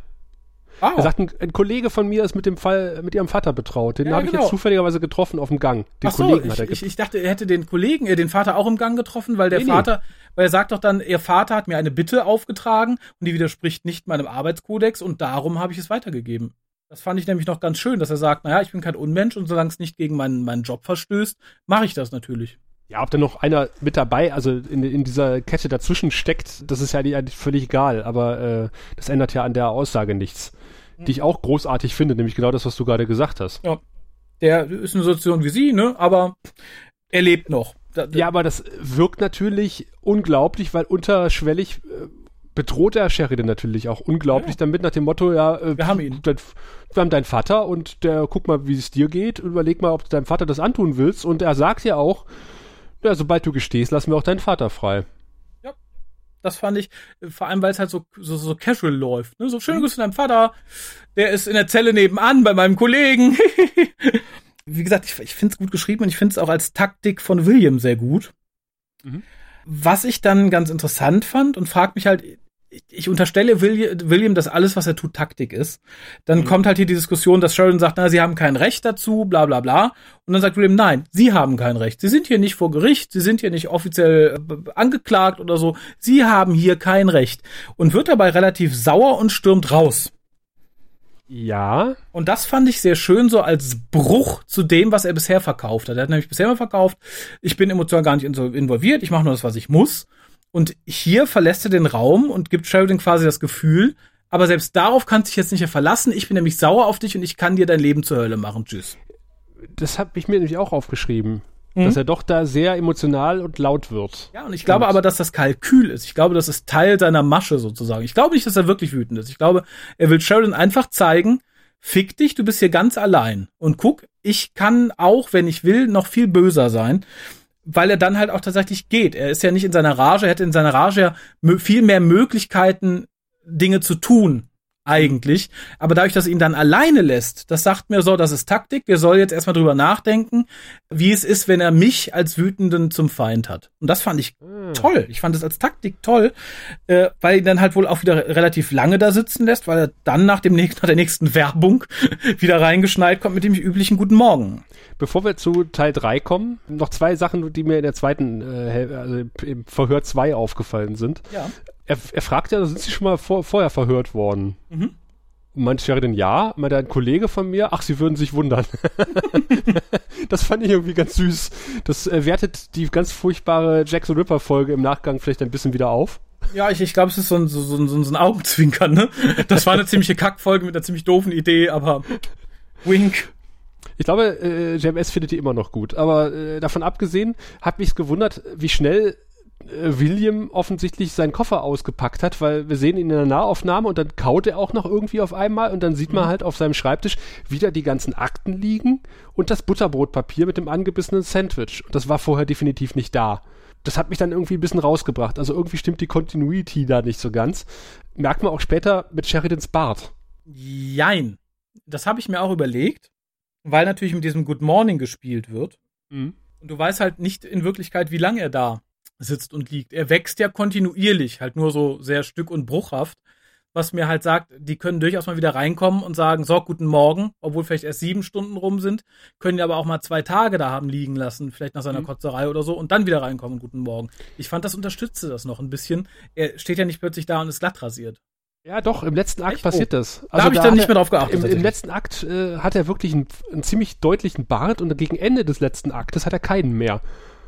Ah. Er sagt, ein, ein, Kollege von mir ist mit dem Fall mit ihrem Vater betraut. Den ja, habe genau. ich jetzt zufälligerweise getroffen auf dem Gang. Den Ach so, Kollegen ich, hat er ich, ich dachte, er hätte den Kollegen, äh, den Vater auch im Gang getroffen, weil der nee, Vater, nee. weil er sagt doch dann, ihr Vater hat mir eine Bitte aufgetragen und die widerspricht nicht meinem Arbeitskodex und darum habe ich es weitergegeben. Das fand ich nämlich noch ganz schön, dass er sagt, naja, ich bin kein Unmensch und solange es nicht gegen meinen, meinen Job verstößt, mache ich das natürlich. Ja, ob da noch einer mit dabei, also in, in dieser Kette dazwischen steckt, das ist ja eigentlich völlig egal, aber äh, das ändert ja an der Aussage nichts die ich auch großartig finde, nämlich genau das, was du gerade gesagt hast. Ja. Der ist eine Situation wie sie, ne? Aber er lebt noch. Ja, aber das wirkt natürlich unglaublich, weil unterschwellig äh, bedroht er Sheridan natürlich auch unglaublich ja. damit nach dem Motto, ja, äh, wir haben ihn. Dein, wir haben deinen Vater und der guck mal, wie es dir geht, überleg mal, ob du deinem Vater das antun willst und er sagt ja auch, ja, sobald du gestehst, lassen wir auch deinen Vater frei. Das fand ich, vor allem weil es halt so, so, so casual läuft. Ne? So schön mhm. Grüße von deinem Vater, der ist in der Zelle nebenan bei meinem Kollegen. Wie gesagt, ich, ich finde es gut geschrieben und ich finde es auch als Taktik von William sehr gut. Mhm. Was ich dann ganz interessant fand und frag mich halt, ich unterstelle William, dass alles, was er tut, Taktik ist. Dann mhm. kommt halt hier die Diskussion, dass Sheridan sagt, na, sie haben kein Recht dazu, bla bla bla. Und dann sagt William, nein, sie haben kein Recht. Sie sind hier nicht vor Gericht, sie sind hier nicht offiziell äh, angeklagt oder so. Sie haben hier kein Recht. Und wird dabei relativ sauer und stürmt raus. Ja. Und das fand ich sehr schön, so als Bruch zu dem, was er bisher verkauft hat. Er hat nämlich bisher immer verkauft, ich bin emotional gar nicht involviert, ich mache nur das, was ich muss. Und hier verlässt er den Raum und gibt Sheridan quasi das Gefühl, aber selbst darauf kannst du dich jetzt nicht mehr verlassen. Ich bin nämlich sauer auf dich und ich kann dir dein Leben zur Hölle machen. Tschüss. Das habe ich mir nämlich auch aufgeschrieben. Mhm. Dass er doch da sehr emotional und laut wird. Ja, und ich glaube und aber, dass das Kalkül ist. Ich glaube, das ist Teil seiner Masche sozusagen. Ich glaube nicht, dass er wirklich wütend ist. Ich glaube, er will Sheridan einfach zeigen, fick dich, du bist hier ganz allein. Und guck, ich kann auch, wenn ich will, noch viel böser sein weil er dann halt auch tatsächlich geht. Er ist ja nicht in seiner Rage, er hätte in seiner Rage ja viel mehr Möglichkeiten, Dinge zu tun, eigentlich. Aber dadurch, dass er ihn dann alleine lässt, das sagt mir so, das ist Taktik. Wir sollen jetzt erstmal drüber nachdenken, wie es ist, wenn er mich als Wütenden zum Feind hat. Und das fand ich mhm. toll. Ich fand es als Taktik toll, äh, weil ihn dann halt wohl auch wieder relativ lange da sitzen lässt, weil er dann nach dem nach der nächsten Werbung wieder reingeschneit kommt mit dem üblichen Guten Morgen. Bevor wir zu Teil 3 kommen, noch zwei Sachen, die mir in der zweiten, äh, also im Verhör 2 aufgefallen sind. Ja. Er, er fragt ja, sind Sie schon mal vor, vorher verhört worden? Mhm. meinte Sheridan, ja. Meinte ein Kollege von mir, ach, sie würden sich wundern. das fand ich irgendwie ganz süß. Das äh, wertet die ganz furchtbare Jackson Ripper Folge im Nachgang vielleicht ein bisschen wieder auf. Ja, ich, ich glaube, es ist so ein, so, so, so ein Augenzwinkern, ne? Das war eine ziemliche Kackfolge mit einer ziemlich doofen Idee, aber wink. Ich glaube, äh, JMS findet die immer noch gut. Aber äh, davon abgesehen, hat mich's gewundert, wie schnell William offensichtlich seinen Koffer ausgepackt hat, weil wir sehen ihn in der Nahaufnahme und dann kaut er auch noch irgendwie auf einmal und dann sieht man mhm. halt auf seinem Schreibtisch wieder die ganzen Akten liegen und das Butterbrotpapier mit dem angebissenen Sandwich. Und das war vorher definitiv nicht da. Das hat mich dann irgendwie ein bisschen rausgebracht. Also irgendwie stimmt die Continuity da nicht so ganz. Merkt man auch später mit Sheridans Bart. Jein. Das habe ich mir auch überlegt, weil natürlich mit diesem Good Morning gespielt wird. Mhm. Und du weißt halt nicht in Wirklichkeit, wie lange er da sitzt und liegt. Er wächst ja kontinuierlich, halt nur so sehr stück- und bruchhaft, was mir halt sagt, die können durchaus mal wieder reinkommen und sagen, so, guten Morgen, obwohl vielleicht erst sieben Stunden rum sind, können ja aber auch mal zwei Tage da haben liegen lassen, vielleicht nach seiner mhm. Kotzerei oder so, und dann wieder reinkommen, guten Morgen. Ich fand, das unterstützte das noch ein bisschen. Er steht ja nicht plötzlich da und ist glatt rasiert. Ja, doch, im letzten Akt Echt? passiert oh. das. Also da habe ich dann nicht mehr drauf geachtet. Im, im letzten Akt äh, hat er wirklich einen, einen ziemlich deutlichen Bart und gegen Ende des letzten Aktes hat er keinen mehr.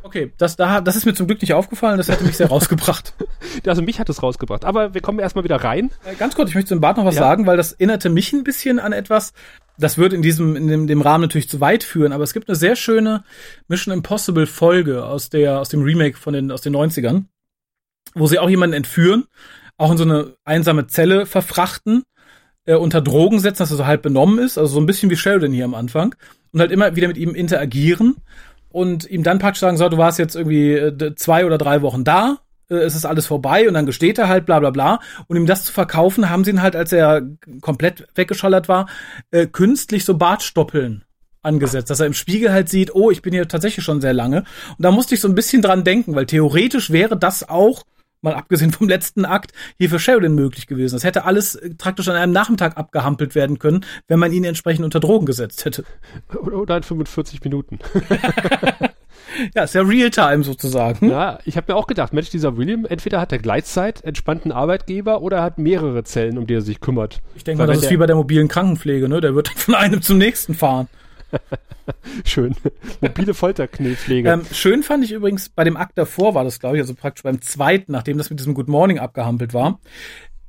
Okay, das, da, das ist mir zum Glück nicht aufgefallen, das hätte mich sehr rausgebracht. Also mich hat es rausgebracht. Aber wir kommen erstmal wieder rein. Äh, ganz kurz, ich möchte zum Bart noch was ja. sagen, weil das erinnerte mich ein bisschen an etwas. Das wird in diesem, in dem, dem Rahmen natürlich zu weit führen, aber es gibt eine sehr schöne Mission Impossible Folge aus der, aus dem Remake von den, aus den 90ern, wo sie auch jemanden entführen, auch in so eine einsame Zelle verfrachten, äh, unter Drogen setzen, dass er so halb benommen ist, also so ein bisschen wie Sheldon hier am Anfang, und halt immer wieder mit ihm interagieren und ihm dann praktisch sagen, so, du warst jetzt irgendwie äh, zwei oder drei Wochen da, äh, es ist alles vorbei und dann gesteht er halt bla bla bla. Und ihm das zu verkaufen, haben sie ihn halt, als er komplett weggeschallert war, äh, künstlich so Bartstoppeln angesetzt, dass er im Spiegel halt sieht, oh, ich bin hier tatsächlich schon sehr lange. Und da musste ich so ein bisschen dran denken, weil theoretisch wäre das auch mal abgesehen vom letzten Akt, hier für Sheridan möglich gewesen. Das hätte alles äh, praktisch an einem Nachmittag abgehampelt werden können, wenn man ihn entsprechend unter Drogen gesetzt hätte. Oder in 45 Minuten. ja, ist ja Realtime sozusagen. Ja, ich habe mir auch gedacht, Mensch, dieser William, entweder hat er Gleitzeit, entspannten Arbeitgeber oder er hat mehrere Zellen, um die er sich kümmert. Ich denke mal, das ist wie bei der mobilen Krankenpflege, ne? Der wird von einem zum nächsten fahren. schön. Mobile Folterknillpflege. Ähm, schön fand ich übrigens, bei dem Akt davor war das, glaube ich, also praktisch beim zweiten, nachdem das mit diesem Good Morning abgehampelt war,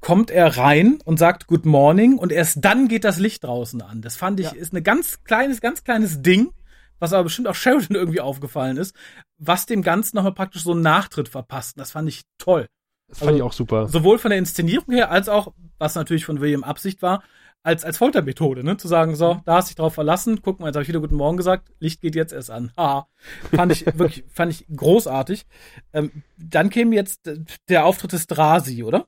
kommt er rein und sagt Good Morning und erst dann geht das Licht draußen an. Das fand ich, ja. ist ein ganz kleines, ganz kleines Ding, was aber bestimmt auch Sheridan irgendwie aufgefallen ist, was dem Ganzen nochmal praktisch so einen Nachtritt verpasst. Das fand ich toll. Das fand also, ich auch super. Sowohl von der Inszenierung her, als auch, was natürlich von William Absicht war, als, als Foltermethode, ne? Zu sagen, so, da hast du dich drauf verlassen, guck mal, jetzt habe ich wieder Guten Morgen gesagt, Licht geht jetzt erst an. Haha. fand ich wirklich, fand ich großartig. Ähm, dann käme jetzt der Auftritt des Drasi, oder?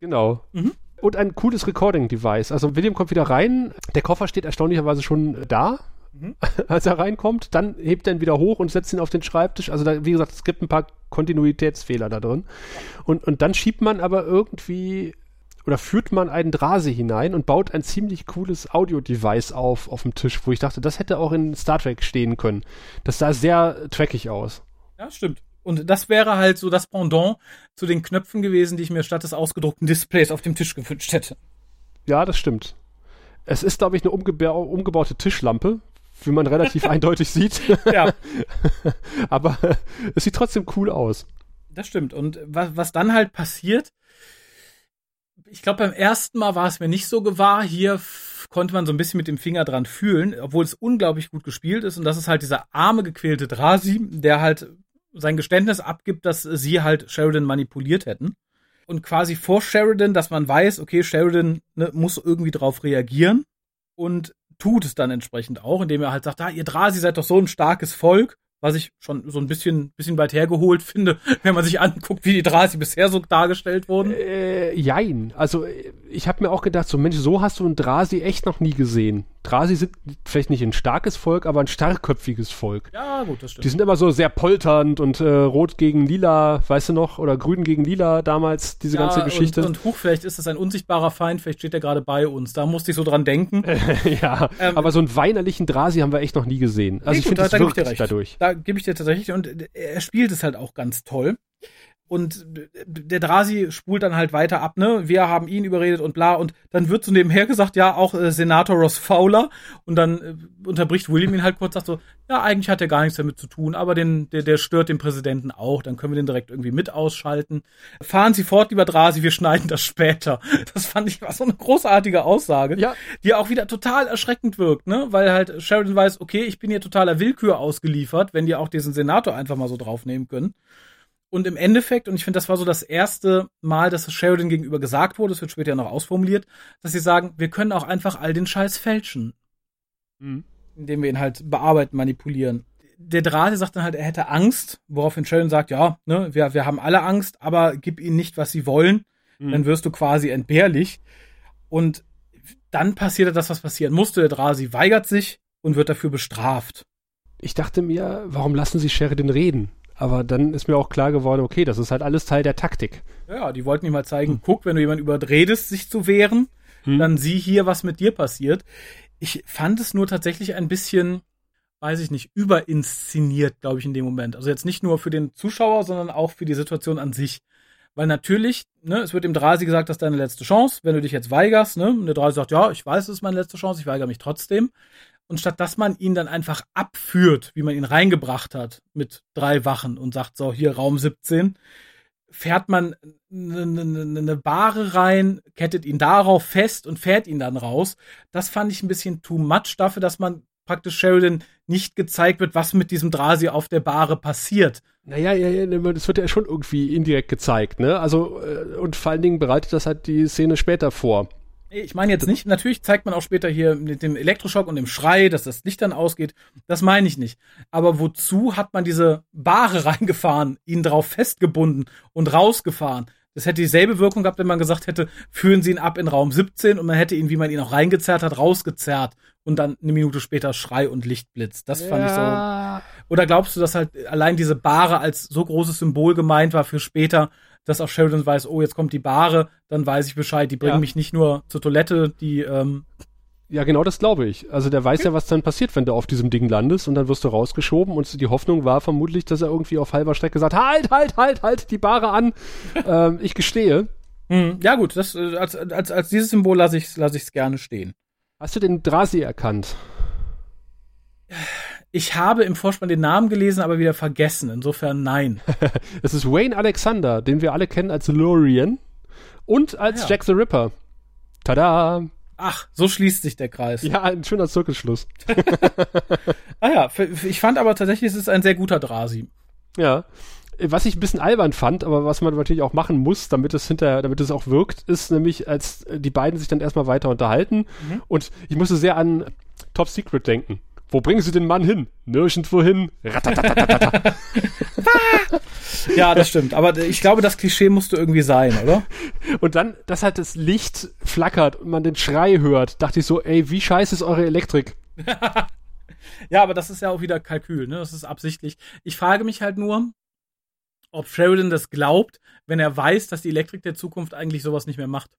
Genau. Mhm. Und ein cooles Recording-Device. Also William kommt wieder rein, der Koffer steht erstaunlicherweise schon da, mhm. als er reinkommt. Dann hebt er ihn wieder hoch und setzt ihn auf den Schreibtisch. Also da, wie gesagt, es gibt ein paar Kontinuitätsfehler da drin. Und, und dann schiebt man aber irgendwie oder führt man einen Drase hinein und baut ein ziemlich cooles Audio-Device auf auf dem Tisch, wo ich dachte, das hätte auch in Star Trek stehen können. Das sah sehr trackig aus. Ja, stimmt. Und das wäre halt so das Pendant zu den Knöpfen gewesen, die ich mir statt des ausgedruckten Displays auf dem Tisch gewünscht hätte. Ja, das stimmt. Es ist, glaube ich, eine umgeba umgebaute Tischlampe, wie man relativ eindeutig sieht. Ja. Aber es sieht trotzdem cool aus. Das stimmt. Und was, was dann halt passiert, ich glaube, beim ersten Mal war es mir nicht so gewahr. Hier konnte man so ein bisschen mit dem Finger dran fühlen, obwohl es unglaublich gut gespielt ist. Und das ist halt dieser arme, gequälte Drasi, der halt sein Geständnis abgibt, dass sie halt Sheridan manipuliert hätten. Und quasi vor Sheridan, dass man weiß, okay, Sheridan ne, muss irgendwie drauf reagieren und tut es dann entsprechend auch, indem er halt sagt, ah, ihr Drasi seid doch so ein starkes Volk was ich schon so ein bisschen, bisschen weit hergeholt finde, wenn man sich anguckt, wie die Drasi bisher so dargestellt wurden. Äh, jein. Also ich habe mir auch gedacht, so Mensch, so hast du einen Drasi echt noch nie gesehen. Drasi sind vielleicht nicht ein starkes Volk, aber ein starkköpfiges Volk. Ja, gut, das stimmt. Die sind immer so sehr polternd und äh, rot gegen lila, weißt du noch, oder grün gegen lila damals, diese ja, ganze Geschichte. Und, und huch, vielleicht ist das ein unsichtbarer Feind, vielleicht steht er gerade bei uns. Da musste ich so dran denken. ja, ähm, aber so einen weinerlichen Drasi haben wir echt noch nie gesehen. Also nee, ich finde, das da wirkt dadurch. Da gebe ich dir tatsächlich und er spielt es halt auch ganz toll. Und der Drasi spult dann halt weiter ab, ne? Wir haben ihn überredet und bla. Und dann wird so nebenher gesagt, ja, auch äh, Senator Ross Fowler. Und dann äh, unterbricht William ihn halt kurz, sagt so, ja, eigentlich hat er gar nichts damit zu tun, aber den, der, der stört den Präsidenten auch. Dann können wir den direkt irgendwie mit ausschalten. Fahren Sie fort, lieber Drasi, wir schneiden das später. Das fand ich war so eine großartige Aussage, ja. die auch wieder total erschreckend wirkt, ne? Weil halt Sheridan weiß, okay, ich bin hier totaler Willkür ausgeliefert, wenn die auch diesen Senator einfach mal so draufnehmen können. Und im Endeffekt, und ich finde, das war so das erste Mal, dass es Sheridan gegenüber gesagt wurde, es wird später noch ausformuliert, dass sie sagen, wir können auch einfach all den Scheiß fälschen. Mhm. Indem wir ihn halt bearbeiten, manipulieren. Der Drahte sagt dann halt, er hätte Angst, woraufhin Sheridan sagt, ja, ne, wir, wir haben alle Angst, aber gib ihnen nicht, was sie wollen, mhm. dann wirst du quasi entbehrlich. Und dann passiert das, was passieren musste. Der Drasi weigert sich und wird dafür bestraft. Ich dachte mir, warum lassen sie Sheridan reden? Aber dann ist mir auch klar geworden, okay, das ist halt alles Teil der Taktik. Ja, die wollten ihm halt zeigen, hm. guck, wenn du jemanden überredest, sich zu wehren, hm. dann sieh hier, was mit dir passiert. Ich fand es nur tatsächlich ein bisschen, weiß ich nicht, überinszeniert, glaube ich, in dem Moment. Also jetzt nicht nur für den Zuschauer, sondern auch für die Situation an sich. Weil natürlich, ne, es wird dem Drasi gesagt, das ist deine letzte Chance. Wenn du dich jetzt weigerst, ne, und der Drasi sagt, ja, ich weiß, es ist meine letzte Chance, ich weigere mich trotzdem. Und statt dass man ihn dann einfach abführt, wie man ihn reingebracht hat, mit drei Wachen und sagt, so, hier Raum 17, fährt man eine ne, ne Bahre rein, kettet ihn darauf fest und fährt ihn dann raus. Das fand ich ein bisschen too much dafür, dass man praktisch Sheridan nicht gezeigt wird, was mit diesem Drasi auf der Bahre passiert. Naja, ja, ja, das wird ja schon irgendwie indirekt gezeigt, ne? Also, äh, und vor allen Dingen bereitet das halt die Szene später vor. Ich meine jetzt nicht, natürlich zeigt man auch später hier mit dem Elektroschock und dem Schrei, dass das Licht dann ausgeht. Das meine ich nicht. Aber wozu hat man diese Bahre reingefahren, ihn drauf festgebunden und rausgefahren? Das hätte dieselbe Wirkung gehabt, wenn man gesagt hätte, führen Sie ihn ab in Raum 17 und man hätte ihn, wie man ihn auch reingezerrt hat, rausgezerrt und dann eine Minute später Schrei und Lichtblitz. Das fand ja. ich so. Oder glaubst du, dass halt allein diese Bahre als so großes Symbol gemeint war für später, dass auch Sheridan weiß, oh, jetzt kommt die Bahre, dann weiß ich Bescheid. Die bringen ja. mich nicht nur zur Toilette, die. Ähm ja, genau das glaube ich. Also der weiß okay. ja, was dann passiert, wenn du auf diesem Ding landest und dann wirst du rausgeschoben und die Hoffnung war vermutlich, dass er irgendwie auf halber Strecke sagt, halt, halt, halt, halt die Bahre an, ähm, ich gestehe. Hm, ja gut, das, äh, als, als, als dieses Symbol lasse ich es lass ich's gerne stehen. Hast du den Drasi erkannt? Ich habe im Vorspann den Namen gelesen, aber wieder vergessen. Insofern nein. Es ist Wayne Alexander, den wir alle kennen als Lorien und als ja. Jack the Ripper. Tada! Ach, so schließt sich der Kreis. Ja, ein schöner Zirkelschluss. ah ja, ich fand aber tatsächlich, es ist ein sehr guter Drasi. Ja. Was ich ein bisschen albern fand, aber was man natürlich auch machen muss, damit es hinterher, damit es auch wirkt, ist nämlich, als die beiden sich dann erstmal weiter unterhalten. Mhm. Und ich musste sehr an Top Secret denken. Wo bringen Sie den Mann hin? Nirgendwo hin. ja, das stimmt. Aber ich glaube, das Klischee musste irgendwie sein, oder? Und dann, dass halt das Licht flackert und man den Schrei hört, dachte ich so, ey, wie scheiße ist eure Elektrik? ja, aber das ist ja auch wieder Kalkül, ne? Das ist absichtlich. Ich frage mich halt nur, ob Sheridan das glaubt, wenn er weiß, dass die Elektrik der Zukunft eigentlich sowas nicht mehr macht.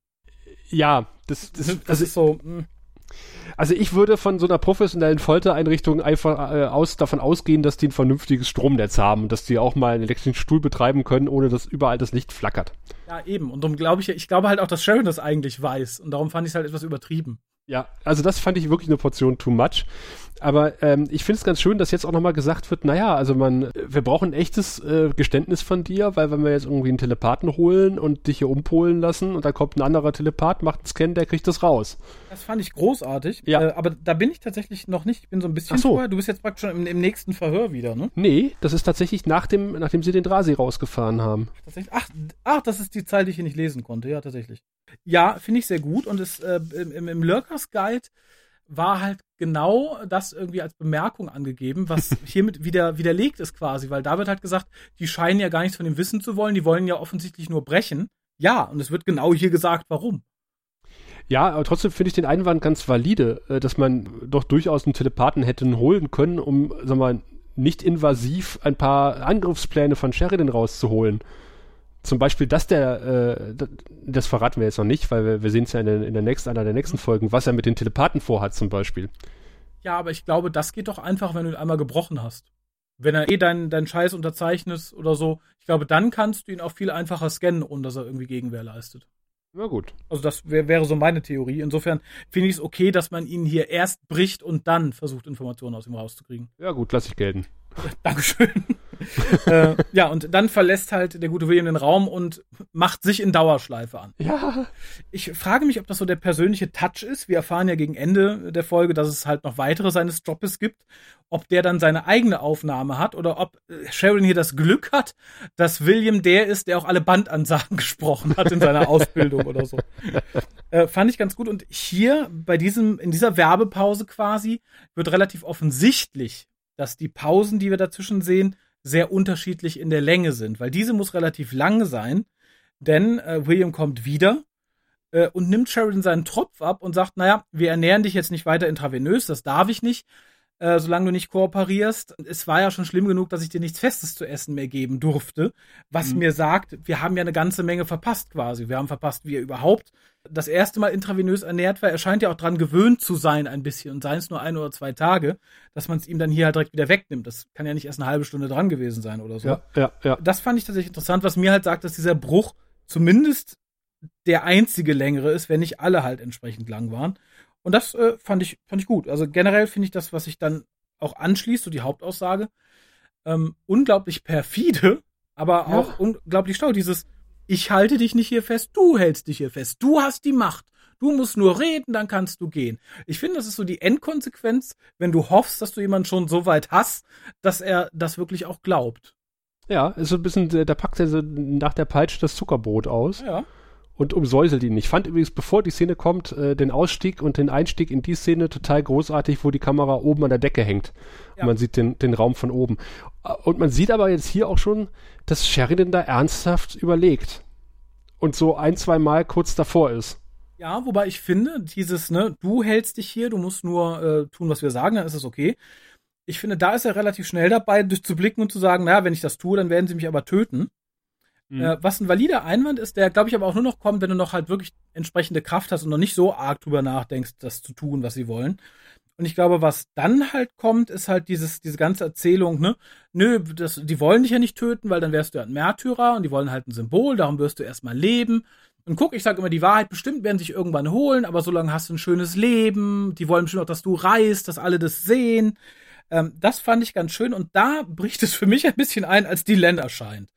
Ja, das, das, das also ist so. Mh. Also ich würde von so einer professionellen Foltereinrichtung einfach äh, aus, davon ausgehen, dass die ein vernünftiges Stromnetz haben, dass die auch mal einen elektrischen Stuhl betreiben können, ohne dass überall das Licht flackert. Ja, eben. Und darum glaube ich, ich glaube halt auch, dass Sharon das eigentlich weiß. Und darum fand ich es halt etwas übertrieben. Ja, also das fand ich wirklich eine Portion too much. Aber ähm, ich finde es ganz schön, dass jetzt auch nochmal gesagt wird, naja, also man, wir brauchen ein echtes äh, Geständnis von dir, weil wenn wir jetzt irgendwie einen Telepathen holen und dich hier umpolen lassen und da kommt ein anderer Telepath, macht einen Scan, der kriegt das raus. Das fand ich großartig. Ja. Äh, aber da bin ich tatsächlich noch nicht. Ich bin so ein bisschen so. vorher. Du bist jetzt praktisch schon im, im, nächsten Verhör wieder, ne? Nee, das ist tatsächlich nach dem, nachdem sie den Drasi rausgefahren haben. Tatsächlich? Ach, ach, das ist die Zahl, die ich hier nicht lesen konnte. Ja, tatsächlich. Ja, finde ich sehr gut. Und es, äh, im, im Lurkers Guide war halt genau das irgendwie als Bemerkung angegeben, was hiermit wieder widerlegt ist quasi, weil da wird halt gesagt, die scheinen ja gar nichts von dem Wissen zu wollen, die wollen ja offensichtlich nur brechen. Ja, und es wird genau hier gesagt, warum. Ja, aber trotzdem finde ich den Einwand ganz valide, äh, dass man doch durchaus einen Telepathen hätten holen können, um, sag mal, nicht invasiv ein paar Angriffspläne von Sheridan rauszuholen zum Beispiel, dass der, äh, das verraten wir jetzt noch nicht, weil wir, wir sehen es ja in der, in der nächsten, einer der nächsten Folgen, was er mit den Telepathen vorhat zum Beispiel. Ja, aber ich glaube, das geht doch einfach, wenn du ihn einmal gebrochen hast. Wenn er eh deinen dein Scheiß unterzeichnet oder so, ich glaube, dann kannst du ihn auch viel einfacher scannen, ohne dass er irgendwie Gegenwehr leistet. Na gut. Also das wär, wäre so meine Theorie. Insofern finde ich es okay, dass man ihn hier erst bricht und dann versucht, Informationen aus ihm rauszukriegen. Ja gut, lass ich gelten. Dankeschön. äh, ja, und dann verlässt halt der gute William den Raum und macht sich in Dauerschleife an. Ja. Ich frage mich, ob das so der persönliche Touch ist. Wir erfahren ja gegen Ende der Folge, dass es halt noch weitere seines Jobs gibt. Ob der dann seine eigene Aufnahme hat oder ob äh, Sharon hier das Glück hat, dass William der ist, der auch alle Bandansagen gesprochen hat in seiner Ausbildung oder so. Äh, fand ich ganz gut. Und hier bei diesem, in dieser Werbepause quasi, wird relativ offensichtlich, dass die Pausen, die wir dazwischen sehen, sehr unterschiedlich in der Länge sind, weil diese muss relativ lang sein, denn äh, William kommt wieder äh, und nimmt Sheridan seinen Tropf ab und sagt, naja, wir ernähren dich jetzt nicht weiter intravenös, das darf ich nicht, äh, solange du nicht kooperierst. Es war ja schon schlimm genug, dass ich dir nichts Festes zu essen mehr geben durfte, was mhm. mir sagt, wir haben ja eine ganze Menge verpasst quasi. Wir haben verpasst, wie er überhaupt das erste Mal intravenös ernährt war. Er scheint ja auch dran gewöhnt zu sein ein bisschen und seien es nur ein oder zwei Tage, dass man es ihm dann hier halt direkt wieder wegnimmt. Das kann ja nicht erst eine halbe Stunde dran gewesen sein oder so. Ja, ja, ja. Das fand ich tatsächlich interessant, was mir halt sagt, dass dieser Bruch zumindest der einzige längere ist, wenn nicht alle halt entsprechend lang waren. Und das äh, fand ich fand ich gut. Also generell finde ich das, was sich dann auch anschließt, so die Hauptaussage, ähm, unglaublich perfide, aber ja. auch unglaublich schlau. Dieses ich halte dich nicht hier fest, du hältst dich hier fest. Du hast die Macht. Du musst nur reden, dann kannst du gehen. Ich finde, das ist so die Endkonsequenz, wenn du hoffst, dass du jemanden schon so weit hast, dass er das wirklich auch glaubt. Ja, ist so ein bisschen, da packt er so nach der Peitsche das Zuckerbrot aus. Ja. Und umsäuselt ihn. Ich fand übrigens, bevor die Szene kommt, äh, den Ausstieg und den Einstieg in die Szene total großartig, wo die Kamera oben an der Decke hängt. Ja. Und man sieht den, den Raum von oben. Und man sieht aber jetzt hier auch schon, dass Sheridan da ernsthaft überlegt. Und so ein, zwei Mal kurz davor ist. Ja, wobei ich finde, dieses, ne, du hältst dich hier, du musst nur äh, tun, was wir sagen, dann ist es okay. Ich finde, da ist er relativ schnell dabei, durchzublicken und zu sagen, naja, wenn ich das tue, dann werden sie mich aber töten. Mhm. Äh, was ein valider Einwand ist, der, glaube ich, aber auch nur noch kommt, wenn du noch halt wirklich entsprechende Kraft hast und noch nicht so arg drüber nachdenkst, das zu tun, was sie wollen. Und ich glaube, was dann halt kommt, ist halt dieses, diese ganze Erzählung, ne? Nö, das, die wollen dich ja nicht töten, weil dann wärst du ja ein Märtyrer und die wollen halt ein Symbol, darum wirst du erstmal leben. Und guck, ich sag immer, die Wahrheit bestimmt werden sich irgendwann holen, aber solange hast du ein schönes Leben, die wollen bestimmt auch, dass du reist, dass alle das sehen. Ähm, das fand ich ganz schön und da bricht es für mich ein bisschen ein, als die Land erscheint.